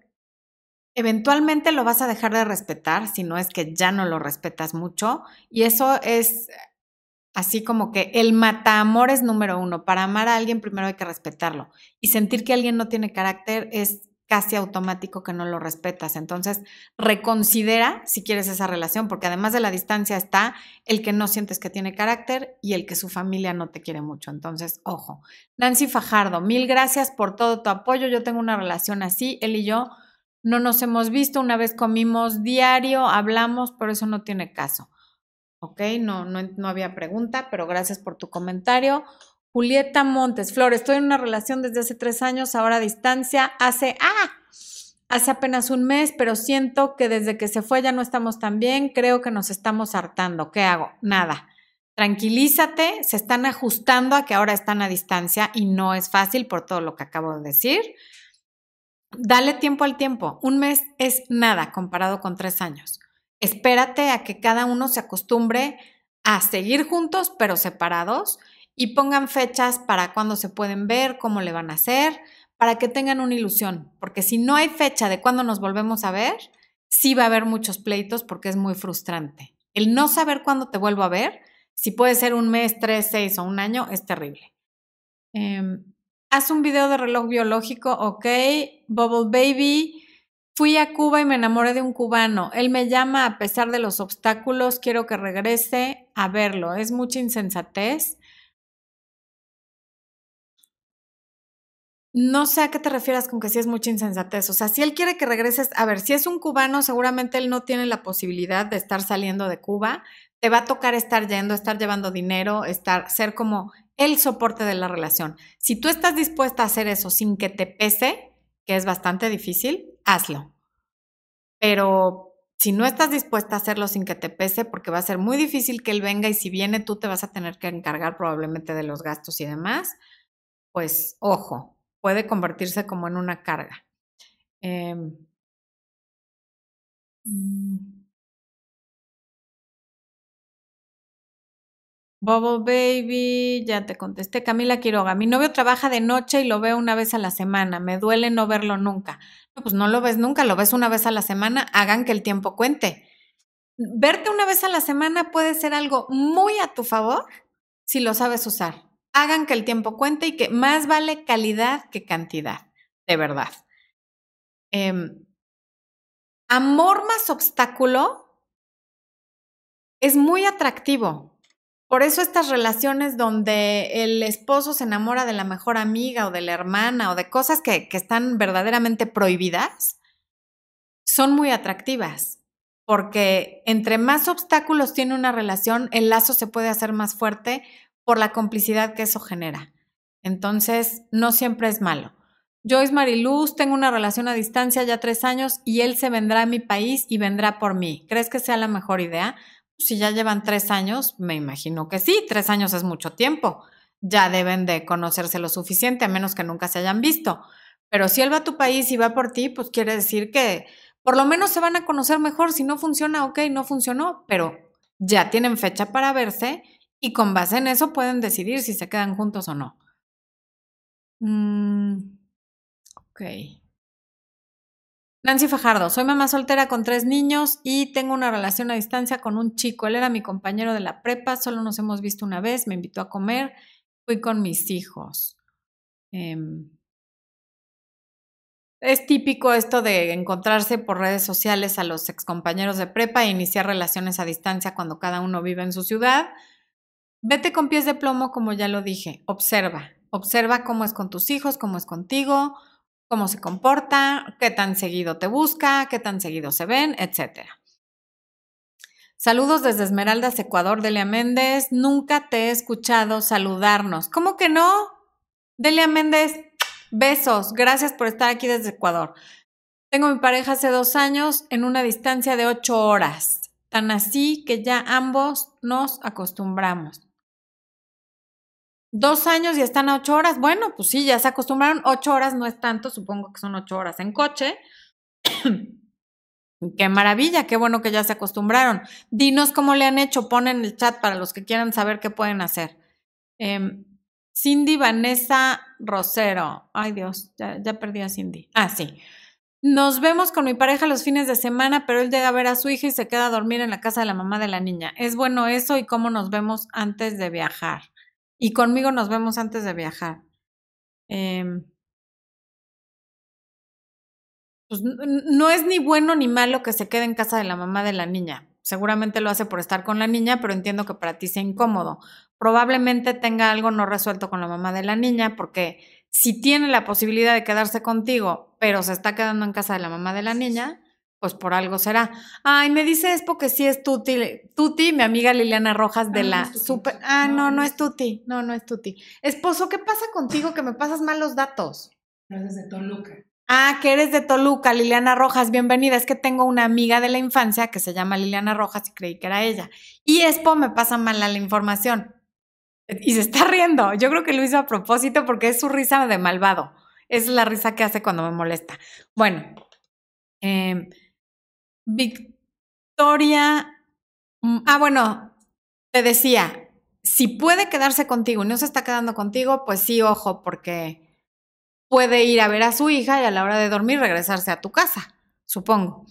eventualmente lo vas a dejar de respetar, si no es que ya no lo respetas mucho. Y eso es así como que el es número uno. Para amar a alguien primero hay que respetarlo. Y sentir que alguien no tiene carácter es casi automático que no lo respetas. Entonces, reconsidera si quieres esa relación, porque además de la distancia está el que no sientes que tiene carácter y el que su familia no te quiere mucho. Entonces, ojo. Nancy Fajardo, mil gracias por todo tu apoyo. Yo tengo una relación así, él y yo no nos hemos visto, una vez comimos diario, hablamos, por eso no tiene caso. Ok, no, no, no había pregunta, pero gracias por tu comentario. Julieta Montes, Flor, estoy en una relación desde hace tres años, ahora a distancia, hace, ah, hace apenas un mes, pero siento que desde que se fue ya no estamos tan bien, creo que nos estamos hartando. ¿Qué hago? Nada. Tranquilízate, se están ajustando a que ahora están a distancia y no es fácil por todo lo que acabo de decir. Dale tiempo al tiempo. Un mes es nada comparado con tres años. Espérate a que cada uno se acostumbre a seguir juntos pero separados y pongan fechas para cuándo se pueden ver, cómo le van a hacer, para que tengan una ilusión, porque si no hay fecha de cuándo nos volvemos a ver, sí va a haber muchos pleitos porque es muy frustrante. El no saber cuándo te vuelvo a ver, si puede ser un mes, tres, seis o un año, es terrible. Em, haz un video de reloj biológico, ok. Bubble Baby. Fui a Cuba y me enamoré de un cubano. Él me llama a pesar de los obstáculos. Quiero que regrese a verlo. Es mucha insensatez. No sé a qué te refieras con que sí es mucha insensatez. O sea, si él quiere que regreses, a ver, si es un cubano, seguramente él no tiene la posibilidad de estar saliendo de Cuba. Te va a tocar estar yendo, estar llevando dinero, estar, ser como el soporte de la relación. Si tú estás dispuesta a hacer eso sin que te pese, que es bastante difícil, hazlo. Pero si no estás dispuesta a hacerlo sin que te pese, porque va a ser muy difícil que él venga y si viene tú te vas a tener que encargar probablemente de los gastos y demás, pues ojo, puede convertirse como en una carga. Em, Bubble Baby, ya te contesté. Camila Quiroga, mi novio trabaja de noche y lo veo una vez a la semana. Me duele no verlo nunca. No, pues no lo ves nunca, lo ves una vez a la semana. Hagan que el tiempo cuente. Verte una vez a la semana puede ser algo muy a tu favor si lo sabes usar hagan que el tiempo cuente y que más vale calidad que cantidad, de verdad. Em, amor más obstáculo es muy atractivo. Por eso estas relaciones donde el esposo se enamora de la mejor amiga o de la hermana o de cosas que, están verdaderamente prohibidas, son muy atractivas. Porque entre más obstáculos tiene una relación, el lazo se puede hacer más fuerte por la complicidad que eso genera. Entonces, no siempre es malo. Joyce Mariluz, tengo una relación a distancia ya tres años y él se vendrá a mi país y vendrá por mí. ¿Crees que sea la mejor idea? Si ya llevan tres años, me imagino que sí, tres años es mucho tiempo. Ya deben de conocerse lo suficiente, a menos que nunca se hayan visto. Pero si él va a tu país y va por ti, pues quiere decir que por lo menos se van a conocer mejor. Si no funciona, ok, no funcionó, pero ya tienen fecha para verse y con base en eso pueden decidir si se quedan juntos o no. Mm, ok. Nancy Fajardo, soy mamá soltera con tres niños y tengo una relación a distancia con un chico. Él era mi compañero de la prepa, solo nos hemos visto una vez, me invitó a comer, fui con mis hijos. Em, es típico esto de encontrarse por redes sociales a los excompañeros de prepa e iniciar relaciones a distancia cuando cada uno vive en su ciudad. Vete con pies de plomo, como ya lo dije. Observa. Observa cómo es con tus hijos, cómo es contigo, cómo se comporta, qué tan seguido te busca, qué tan seguido se ven, etc. Saludos desde Esmeraldas, Ecuador, Delia Méndez. Nunca te he escuchado saludarnos. ¿Cómo que no? Delia Méndez, besos. Gracias por estar aquí desde Ecuador. Tengo mi pareja hace dos años en una distancia de ocho horas. Tan así que ya ambos nos acostumbramos dos años y están a ocho horas. Bueno, pues sí, ya se acostumbraron. Ocho horas no es tanto, supongo que son ocho horas en coche. (clears throat) qué maravilla, qué bueno que ya se acostumbraron. Dinos cómo le han hecho, ponen el chat para los que quieran saber qué pueden hacer. Em, Cindy Vanessa Rosero. Ay Dios, ya, ya perdí a Cindy. Ah, sí. Nos vemos con mi pareja los fines de semana, pero él llega a ver a su hija y se queda a dormir en la casa de la mamá de la niña. ¿Es bueno eso y cómo nos vemos antes de viajar? Y conmigo nos vemos antes de viajar. Em, pues no es ni bueno ni malo que se quede en casa de la mamá de la niña. Seguramente lo hace por estar con la niña, pero entiendo que para ti sea incómodo. Probablemente tenga algo no resuelto con la mamá de la niña, porque si tiene la posibilidad de quedarse contigo, pero se está quedando en casa de la mamá de la niña, pues por algo será. Ay, me dice Espo que sí es Tuti. Tuti, mi amiga Liliana Rojas de ah, la super. Ah, no, no, es Tuti. No, no es Tuti. Esposo, ¿qué pasa contigo que me pasas mal los datos? No, es de Toluca. Ah, que eres de Toluca, Liliana Rojas, bienvenida. Es que tengo una amiga de la infancia que se llama Liliana Rojas y creí que era ella. Y Expo me pasa mal la información. Y se está riendo. Yo creo que lo hizo a propósito porque es su risa de malvado. Es la risa que hace cuando me molesta. Bueno, em, Victoria. Mm, ah, bueno, te decía, si puede quedarse contigo y no se está quedando contigo, pues sí, ojo, porque puede ir a ver a su hija y a la hora de dormir regresarse a tu casa, supongo.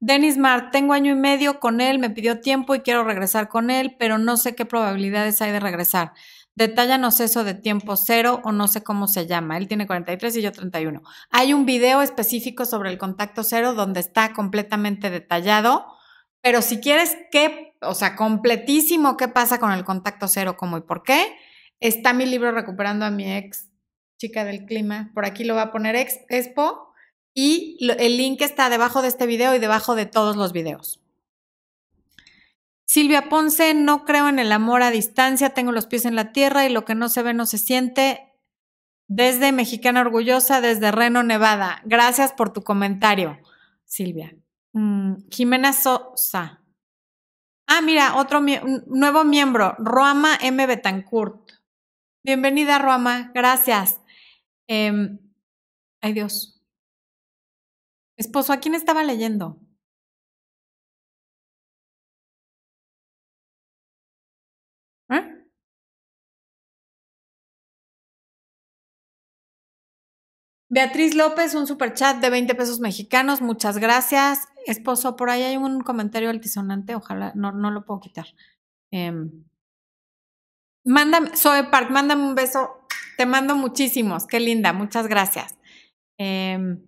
Dennis Mart, tengo año y medio con él, me pidió tiempo y quiero regresar con él, pero no sé qué probabilidades hay de regresar. Detállanos eso de tiempo cero o no sé cómo se llama. Él tiene 43 y yo 31. Hay un video específico sobre el contacto cero donde está completamente detallado, pero si quieres que, o sea, completísimo qué pasa con el contacto cero, cómo y por qué, está mi libro Recuperando a mi ex chica del clima. Por aquí lo va a poner Expo y el link está debajo de este video y debajo de todos los videos. Silvia Ponce, no creo en el amor a distancia, tengo los pies en la tierra y lo que no se ve no se siente. Desde Mexicana Orgullosa, desde Reno, Nevada. Gracias por tu comentario, Silvia. Mm, Jimena Sosa. Ah, mira, otro nuevo miembro, Roama M. Betancourt. Bienvenida, Roama, gracias. Em, ay Dios. Esposo, ¿a quién estaba leyendo? Beatriz López, un super chat de 20 pesos mexicanos, muchas gracias. Esposo, por ahí hay un comentario altisonante, ojalá, no, no lo puedo quitar. Em, mándame, Park, mándame un beso te mando muchísimos. Qué linda. Muchas gracias. Em,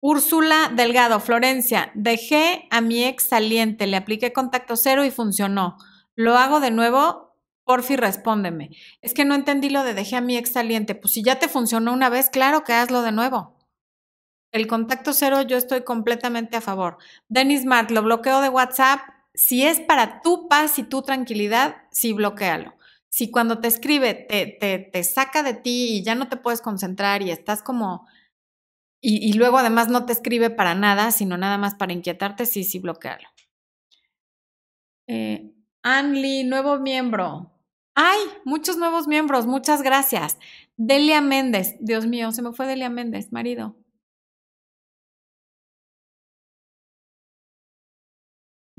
Úrsula Delgado, Florencia. Dejé a mi ex saliente, le apliqué contacto cero y funcionó. ¿Lo hago de nuevo? Porfi, respóndeme. Es que no entendí lo de dejé a mi ex saliente. Pues si ya te funcionó una vez, claro que hazlo de nuevo. El contacto cero, yo estoy completamente a favor. Dennis Mart, lo bloqueo de WhatsApp. Si es para tu paz y tu tranquilidad, sí bloquealo si cuando te escribe te, te, saca de ti y ya no te puedes concentrar y estás como... Y, luego además no te escribe para nada, sino nada más para inquietarte, sí, sí, bloquealo. Eh, Anli, nuevo miembro. ¡Ay! Muchos nuevos miembros, muchas gracias. Delia Méndez, Dios mío, se me fue Delia Méndez, marido.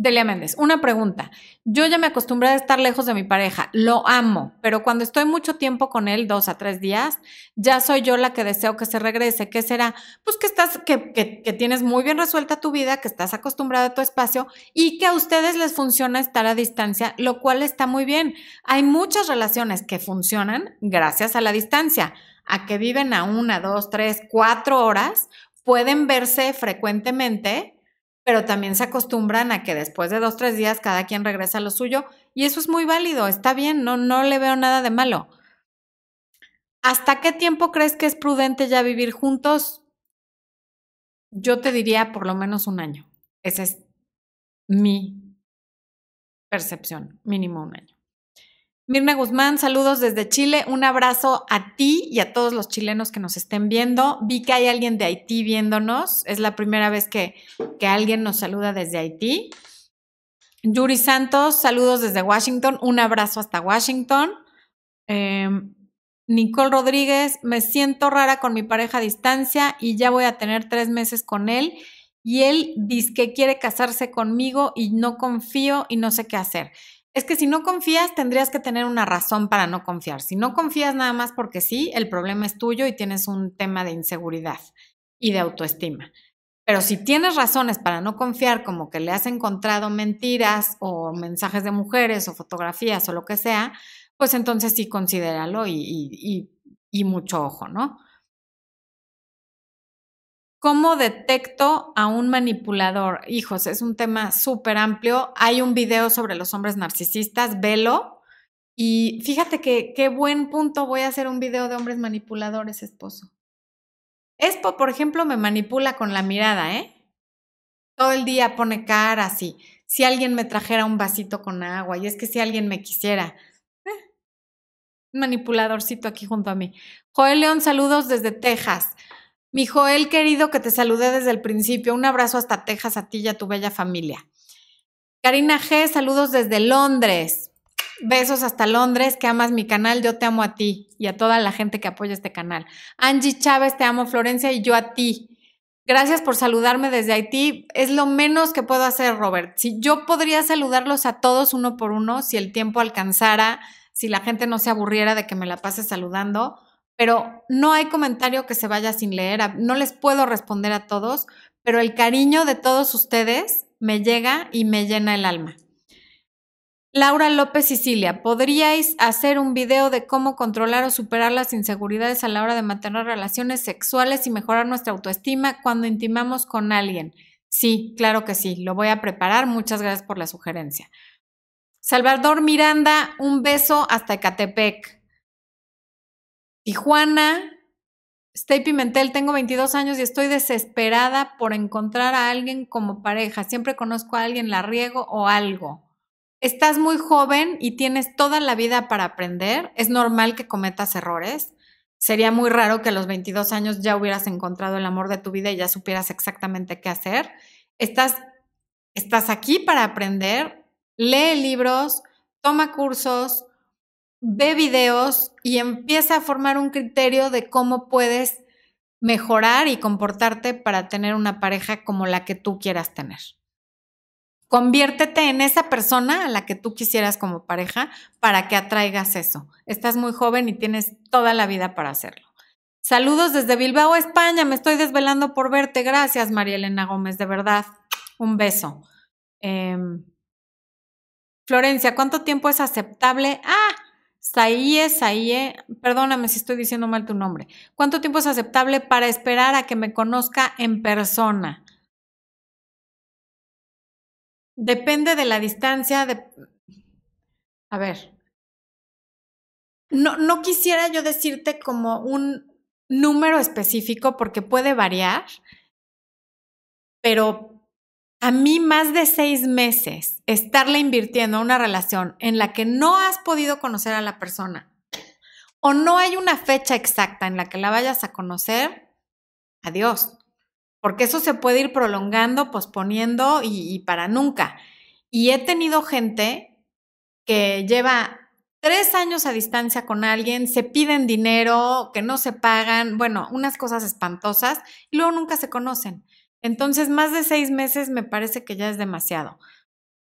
Delia Méndez, una pregunta. Yo ya me acostumbré a estar lejos de mi pareja, lo amo, pero cuando estoy mucho tiempo con él, dos a tres días, ya soy yo la que deseo que se regrese. ¿Qué será? Pues que estás, que, que, tienes muy bien resuelta tu vida, que estás acostumbrado a tu espacio y que a ustedes les funciona estar a distancia, lo cual está muy bien. Hay muchas relaciones que funcionan gracias a la distancia, a que viven a una, dos, tres, cuatro horas, pueden verse frecuentemente pero también se acostumbran a que después de dos, tres días cada quien regresa a lo suyo y eso es muy válido, está bien, no, no le veo nada de malo. ¿Hasta qué tiempo crees que es prudente ya vivir juntos? Yo te diría por lo menos un año. Esa es mi percepción, mínimo un año. Mirna Guzmán, saludos desde Chile. Un abrazo a ti y a todos los chilenos que nos estén viendo. Vi que hay alguien de Haití viéndonos. Es la primera vez que, que alguien nos saluda desde Haití. Yuri Santos, saludos desde Washington. Un abrazo hasta Washington. Em, Nicole Rodríguez, me siento rara con mi pareja a distancia y ya voy a tener tres meses con él. Y él dice que quiere casarse conmigo y no confío y no sé qué hacer. Es que si no confías, tendrías que tener una razón para no confiar. Si no confías nada más porque sí, el problema es tuyo y tienes un tema de inseguridad y de autoestima. Pero si tienes razones para no confiar, como que le has encontrado mentiras o mensajes de mujeres o fotografías o lo que sea, pues entonces sí considéralo y, y mucho ojo, ¿no? ¿Cómo detecto a un manipulador? Hijos, es un tema súper amplio. Hay un video sobre los hombres narcisistas, velo. Y fíjate que qué buen punto voy a hacer un video de hombres manipuladores, esposo. Espo, por ejemplo, me manipula con la mirada, ¿eh? Todo el día pone cara así. Si alguien me trajera un vasito con agua, y es que si alguien me quisiera. Eh, manipuladorcito aquí junto a mí. Joel León, saludos desde Texas. Mi Joel querido, que te saludé desde el principio. Un abrazo hasta Texas a ti y a tu bella familia. Karina G, saludos desde Londres. Besos hasta Londres, que amas mi canal, yo te amo a ti y a toda la gente que apoya este canal. Angie Chávez, te amo Florencia y yo a ti. Gracias por saludarme desde Haití. Es lo menos que puedo hacer, Robert. Si yo podría saludarlos a todos uno por uno, si el tiempo alcanzara, si la gente no se aburriera de que me la pase saludando, pero no hay comentario que se vaya sin leer. No les puedo responder a todos, pero el cariño de todos ustedes me llega y me llena el alma. Laura López Sicilia, ¿podríais hacer un video de cómo controlar o superar las inseguridades a la hora de mantener relaciones sexuales y mejorar nuestra autoestima cuando intimamos con alguien? Sí, claro que sí, lo voy a preparar. Muchas gracias por la sugerencia. Salvador Miranda, un beso hasta Ecatepec. Tijuana, Stay Pimentel, tengo 22 años y estoy desesperada por encontrar a alguien como pareja. Siempre conozco a alguien, la riego o algo. Estás muy joven y tienes toda la vida para aprender. Es normal que cometas errores. Sería muy raro que a los 22 años ya hubieras encontrado el amor de tu vida y ya supieras exactamente qué hacer. Estás, estás aquí para aprender. Lee libros, toma cursos, ve videos y empieza a formar un criterio de cómo puedes mejorar y comportarte para tener una pareja como la que tú quieras tener. Conviértete en esa persona a la que tú quisieras como pareja para que atraigas eso. Estás muy joven y tienes toda la vida para hacerlo. Saludos desde Bilbao, España. Me estoy desvelando por verte. Gracias, María Elena Gómez, de verdad. Un beso. Em, Florencia, ¿cuánto tiempo es aceptable? Ah, Saie, Saie, perdóname si estoy diciendo mal tu nombre. ¿Cuánto tiempo es aceptable para esperar a que me conozca en persona? Depende de la distancia. A ver. No, no quisiera yo decirte como un número específico porque puede variar, pero a mí más de seis meses estarle invirtiendo a una relación en la que no has podido conocer a la persona o no hay una fecha exacta en la que la vayas a conocer, adiós. Porque eso se puede ir prolongando, posponiendo y, y para nunca. Y he tenido gente que lleva tres años a distancia con alguien, se piden dinero, que no se pagan, bueno, unas cosas espantosas y luego nunca se conocen. Entonces, más de seis meses me parece que ya es demasiado.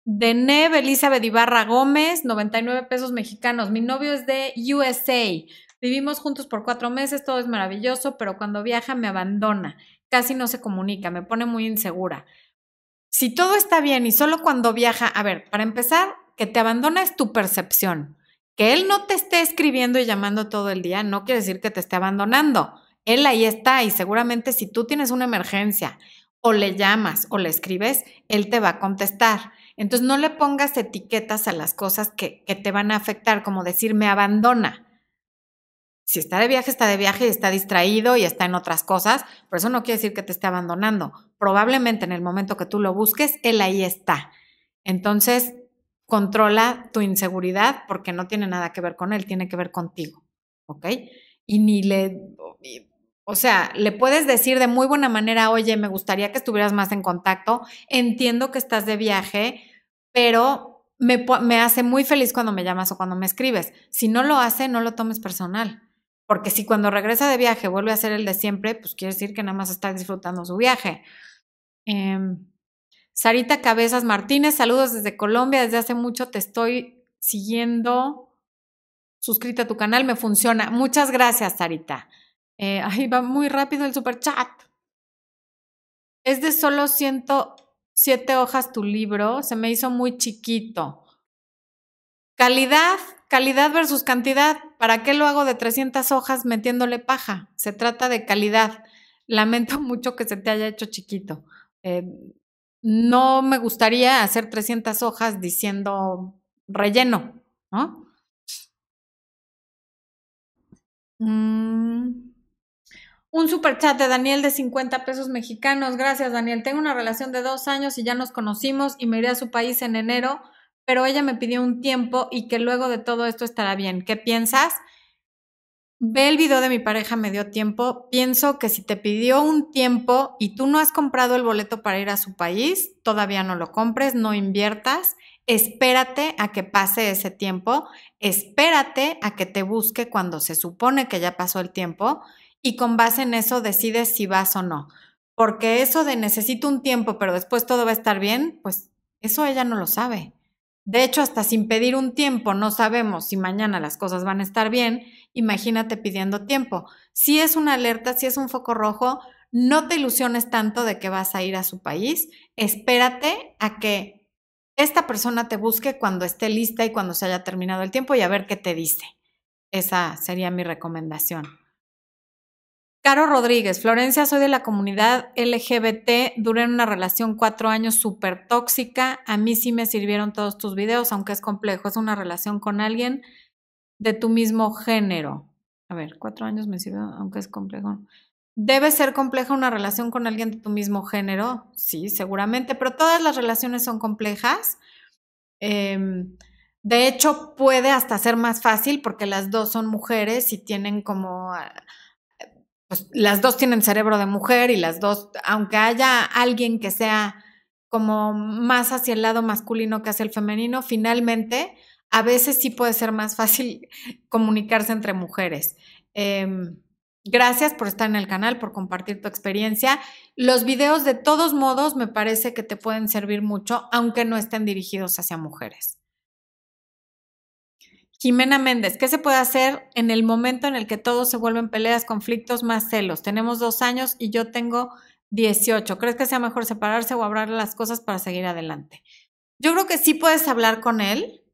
De Neb Elizabeth Ibarra Gómez, 99 pesos mexicanos. Mi novio es de USA. Vivimos juntos por cuatro meses, todo es maravilloso, pero cuando viaja me abandona. Casi no se comunica, me pone muy insegura. Si todo está bien y solo cuando viaja, a ver, para empezar, que te abandona es tu percepción. Que él no te esté escribiendo y llamando todo el día no quiere decir que te esté abandonando. Él ahí está y seguramente si tú tienes una emergencia o le llamas o le escribes, él te va a contestar. Entonces no le pongas etiquetas a las cosas que, que te van a afectar, como decir me abandona. Si está de viaje, está de viaje y está distraído y está en otras cosas, pero eso no quiere decir que te esté abandonando. Probablemente en el momento que tú lo busques, él ahí está. Entonces, controla tu inseguridad porque no tiene nada que ver con él, tiene que ver contigo. ¿Ok? Y ni le, o sea, le puedes decir de muy buena manera, oye, me gustaría que estuvieras más en contacto, entiendo que estás de viaje, pero me, me, hace muy feliz cuando me llamas o cuando me escribes. Si no lo hace, no lo tomes personal. Porque si cuando regresa de viaje vuelve a ser el de siempre, pues quiere decir que nada más está disfrutando su viaje. Em, Sarita Cabezas Martínez, saludos desde Colombia. Desde hace mucho te estoy siguiendo. Suscrita a tu canal, me funciona. Muchas gracias, Sarita. Eh, ahí va muy rápido el super chat. Es de solo 107 hojas tu libro, se me hizo muy chiquito. Calidad, calidad versus cantidad. ¿Para qué lo hago de 300 hojas metiéndole paja? Se trata de calidad. lamento (laughs) mucho que se te haya hecho chiquito. Eh, no me gustaría hacer 300 hojas diciendo relleno, ¿no? Mm. Un super chat de Daniel de 50 pesos mexicanos. Gracias, Daniel. Tengo una relación de dos años y ya nos conocimos y me iré a su país en enero, pero ella me pidió un tiempo y que luego de todo esto estará bien. ¿Qué piensas? Ve el video de mi pareja, me dio tiempo. Pienso que si te pidió un tiempo y tú no has comprado el boleto para ir a su país, todavía no lo compres, no inviertas. Espérate a que pase ese tiempo, espérate a que te busque cuando se supone que ya pasó el tiempo y con base en eso decides si vas o no. Porque eso de necesito un tiempo, pero después todo va a estar bien, pues eso ella no lo sabe. De hecho, hasta sin pedir un tiempo no sabemos si mañana las cosas van a estar bien. Imagínate pidiendo tiempo. Si es una alerta, si es un foco rojo, no te ilusiones tanto de que vas a ir a su país. Espérate a que esta persona te busque cuando esté lista y cuando se haya terminado el tiempo y a ver qué te dice. Esa sería mi recomendación. Caro Rodríguez, Florencia, soy de la comunidad LGBT, duré en una relación cuatro años súper tóxica, a mí sí me sirvieron todos tus videos, aunque es complejo, es una relación con alguien de tu mismo género. A ver, cuatro años me sirvió, aunque es complejo. ¿Debe ser compleja una relación con alguien de tu mismo género? Sí, seguramente, pero todas las relaciones son complejas. Em, de hecho, puede hasta ser más fácil porque las dos son mujeres y tienen como pues las dos tienen cerebro de mujer y las dos, aunque haya alguien que sea como más hacia el lado masculino que hacia el femenino, finalmente a veces sí puede ser más fácil (laughs) comunicarse entre mujeres. Em, gracias por estar en el canal, por compartir tu experiencia. Los videos de todos modos me parece que te pueden servir mucho, aunque no estén dirigidos hacia mujeres. Jimena Méndez, ¿qué se puede hacer en el momento en el que todos se vuelven peleas, conflictos, más celos? Tenemos dos años y yo tengo 18. ¿Crees que sea mejor separarse o hablar las cosas para seguir adelante? Yo creo que sí puedes hablar con él,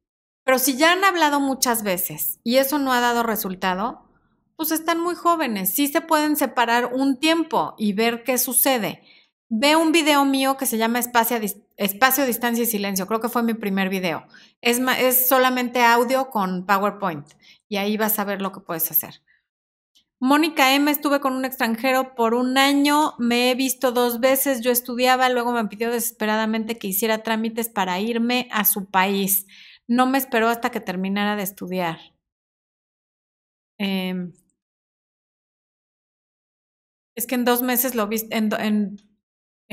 pero si ya han hablado muchas veces y eso no ha dado resultado, pues están muy jóvenes. Sí se pueden separar un tiempo y ver qué sucede. Ve un video mío que se llama Espacio, Espacio, Distancia y Silencio. Creo que fue mi primer video. Es, es solamente audio con PowerPoint y ahí vas a ver lo que puedes hacer. Mónica M, estuve con un extranjero por un año, me he visto dos veces, yo estudiaba, luego me pidió desesperadamente que hiciera trámites para irme a su país. No me esperó hasta que terminara de estudiar. Em, es que en dos meses lo viste,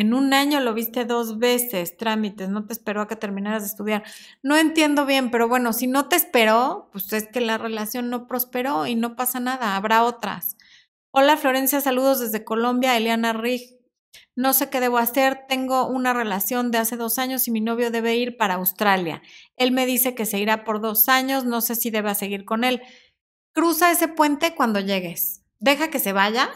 en un año lo viste dos veces, trámites, no te esperó a que terminaras de estudiar. No entiendo bien, pero bueno, si no te esperó, pues es que la relación no prosperó y no pasa nada, habrá otras. Hola Florencia, saludos desde Colombia, Eliana Rig. No sé qué debo hacer, tengo una relación de hace dos años y mi novio debe ir para Australia. Él me dice que se irá por dos años, no sé si deba seguir con él. Cruza ese puente cuando llegues. Deja que se vaya,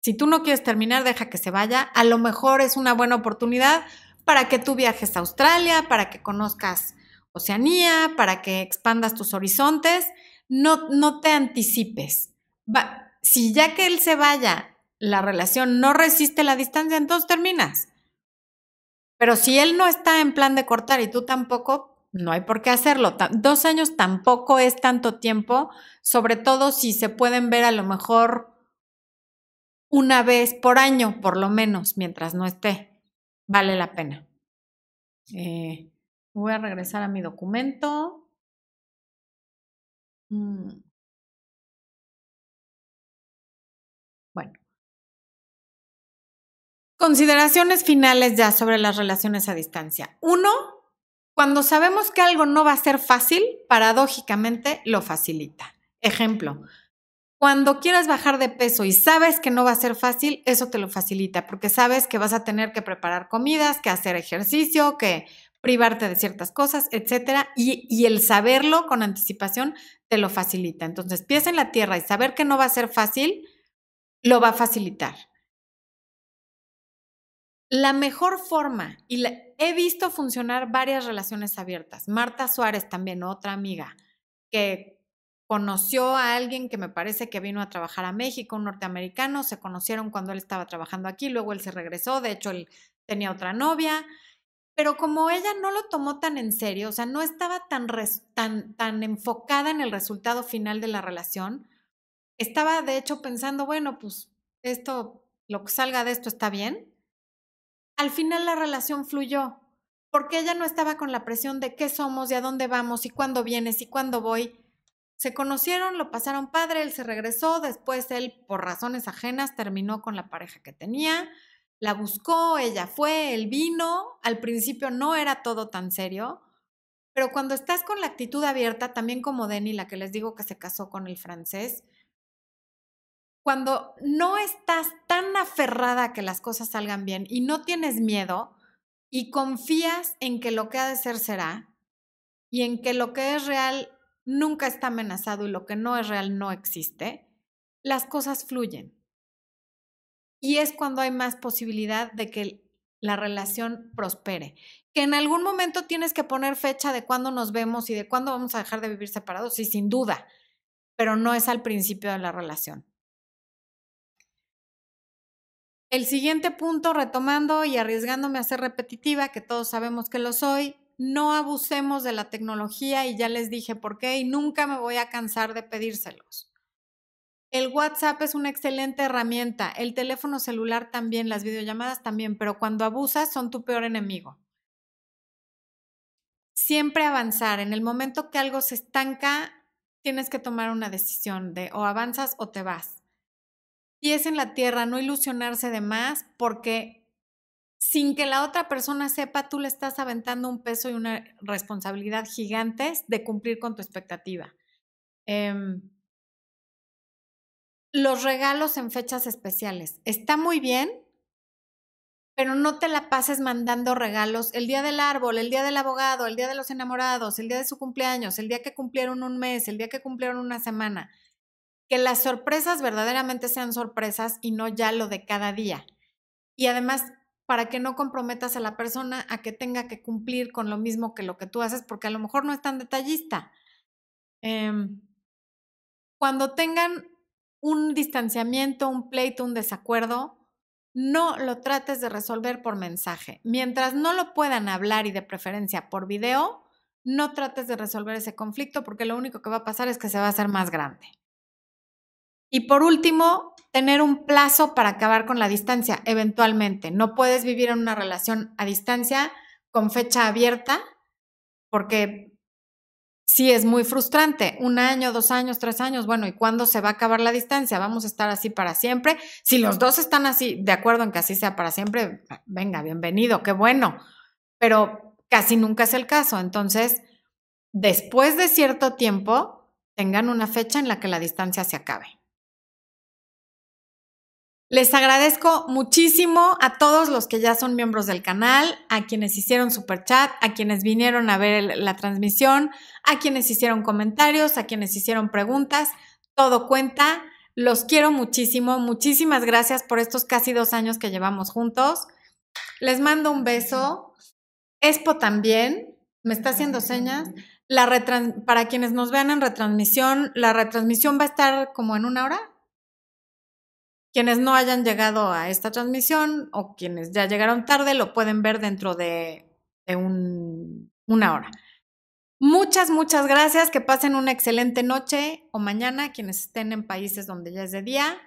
si tú no quieres terminar, deja que se vaya. A lo mejor es una buena oportunidad para que tú viajes a Australia, para que conozcas Oceanía, para que expandas tus horizontes. No, no te anticipes. si ya que él se vaya, la relación no resiste la distancia, entonces terminas. Pero si él no está en plan de cortar y tú tampoco, no hay por qué hacerlo. Dos años tampoco es tanto tiempo, sobre todo si se pueden ver a lo mejor una vez por año, por lo menos, mientras no esté. Vale la pena. Eh, voy a regresar a mi documento. Mm. Bueno. Consideraciones finales ya sobre las relaciones a distancia. Uno, cuando sabemos que algo no va a ser fácil, paradójicamente lo facilita. Ejemplo, cuando quieras bajar de peso y sabes que no va a ser fácil, eso te lo facilita, porque sabes que vas a tener que preparar comidas, que hacer ejercicio, que privarte de ciertas cosas, etcétera, y, el saberlo con anticipación te lo facilita. Entonces, piensa en la tierra y saber que no va a ser fácil, lo va a facilitar. La mejor forma, y he visto funcionar varias relaciones abiertas. Marta Suárez también, otra amiga, que conoció a alguien que me parece que vino a trabajar a México, un norteamericano, se conocieron cuando él estaba trabajando aquí, luego él se regresó, de hecho él tenía otra novia, pero como ella no lo tomó tan en serio, o sea, no estaba tan, tan, tan enfocada en el resultado final de la relación, estaba de hecho pensando, bueno, pues esto, lo que salga de esto está bien, al final la relación fluyó, porque ella no estaba con la presión de qué somos y a dónde vamos y cuándo vienes y cuándo voy, se conocieron, lo pasaron padre, él se regresó, después él, por razones ajenas, terminó con la pareja que tenía, la buscó, ella fue, él vino, al principio no era todo tan serio, pero cuando estás con la actitud abierta, también como Denny, la que les digo que se casó con el francés, cuando no estás tan aferrada a que las cosas salgan bien y no tienes miedo y confías en que lo que ha de ser será y en que lo que es real nunca está amenazado y lo que no es real no existe, las cosas fluyen. Y es cuando hay más posibilidad de que la relación prospere. Que en algún momento tienes que poner fecha de cuándo nos vemos y de cuándo vamos a dejar de vivir separados, sí, sin duda, pero no es al principio de la relación. El siguiente punto, retomando y arriesgándome a ser repetitiva, que todos sabemos que lo soy, no abusemos de la tecnología y ya les dije por qué y nunca me voy a cansar de pedírselos. El WhatsApp es una excelente herramienta, el teléfono celular también, las videollamadas también, pero cuando abusas son tu peor enemigo. Siempre avanzar. En el momento que algo se estanca, tienes que tomar una decisión de o avanzas o te vas. Y es en la tierra, no ilusionarse de más, porque sin que la otra persona sepa, tú le estás aventando un peso y una responsabilidad gigantes de cumplir con tu expectativa. Em, los regalos en fechas especiales. Está muy bien, pero no te la pases mandando regalos el día del árbol, el día del abogado, el día de los enamorados, el día de su cumpleaños, el día que cumplieron un mes, el día que cumplieron una semana. Que las sorpresas verdaderamente sean sorpresas y no ya lo de cada día. Y además, para que no comprometas a la persona a que tenga que cumplir con lo mismo que lo que tú haces, porque a lo mejor no es tan detallista. Em, cuando tengan un distanciamiento, un pleito, un desacuerdo, no lo trates de resolver por mensaje. Mientras no lo puedan hablar y de preferencia por video, no trates de resolver ese conflicto porque lo único que va a pasar es que se va a hacer más grande. Y por último, tener un plazo para acabar con la distancia, eventualmente. No puedes vivir en una relación a distancia con fecha abierta, porque sí es muy frustrante. Un año, dos años, tres años, bueno, ¿y cuándo se va a acabar la distancia? ¿Vamos a estar así para siempre? Si los dos están así, de acuerdo en que así sea para siempre, venga, bienvenido, qué bueno. Pero casi nunca es el caso. Entonces, después de cierto tiempo, tengan una fecha en la que la distancia se acabe. Les agradezco muchísimo a todos los que ya son miembros del canal, a quienes hicieron super chat, a quienes vinieron a ver la transmisión, a quienes hicieron comentarios, a quienes hicieron preguntas. Todo cuenta. Los quiero muchísimo. Muchísimas gracias por estos casi dos años que llevamos juntos. Les mando un beso. Expo también. Me está haciendo señas. La para quienes nos vean en retransmisión, la retransmisión va a estar como en una hora. Quienes no hayan llegado a esta transmisión o quienes ya llegaron tarde lo pueden ver dentro de, una hora. Muchas, muchas gracias. Que pasen una excelente noche o mañana quienes estén en países donde ya es de día.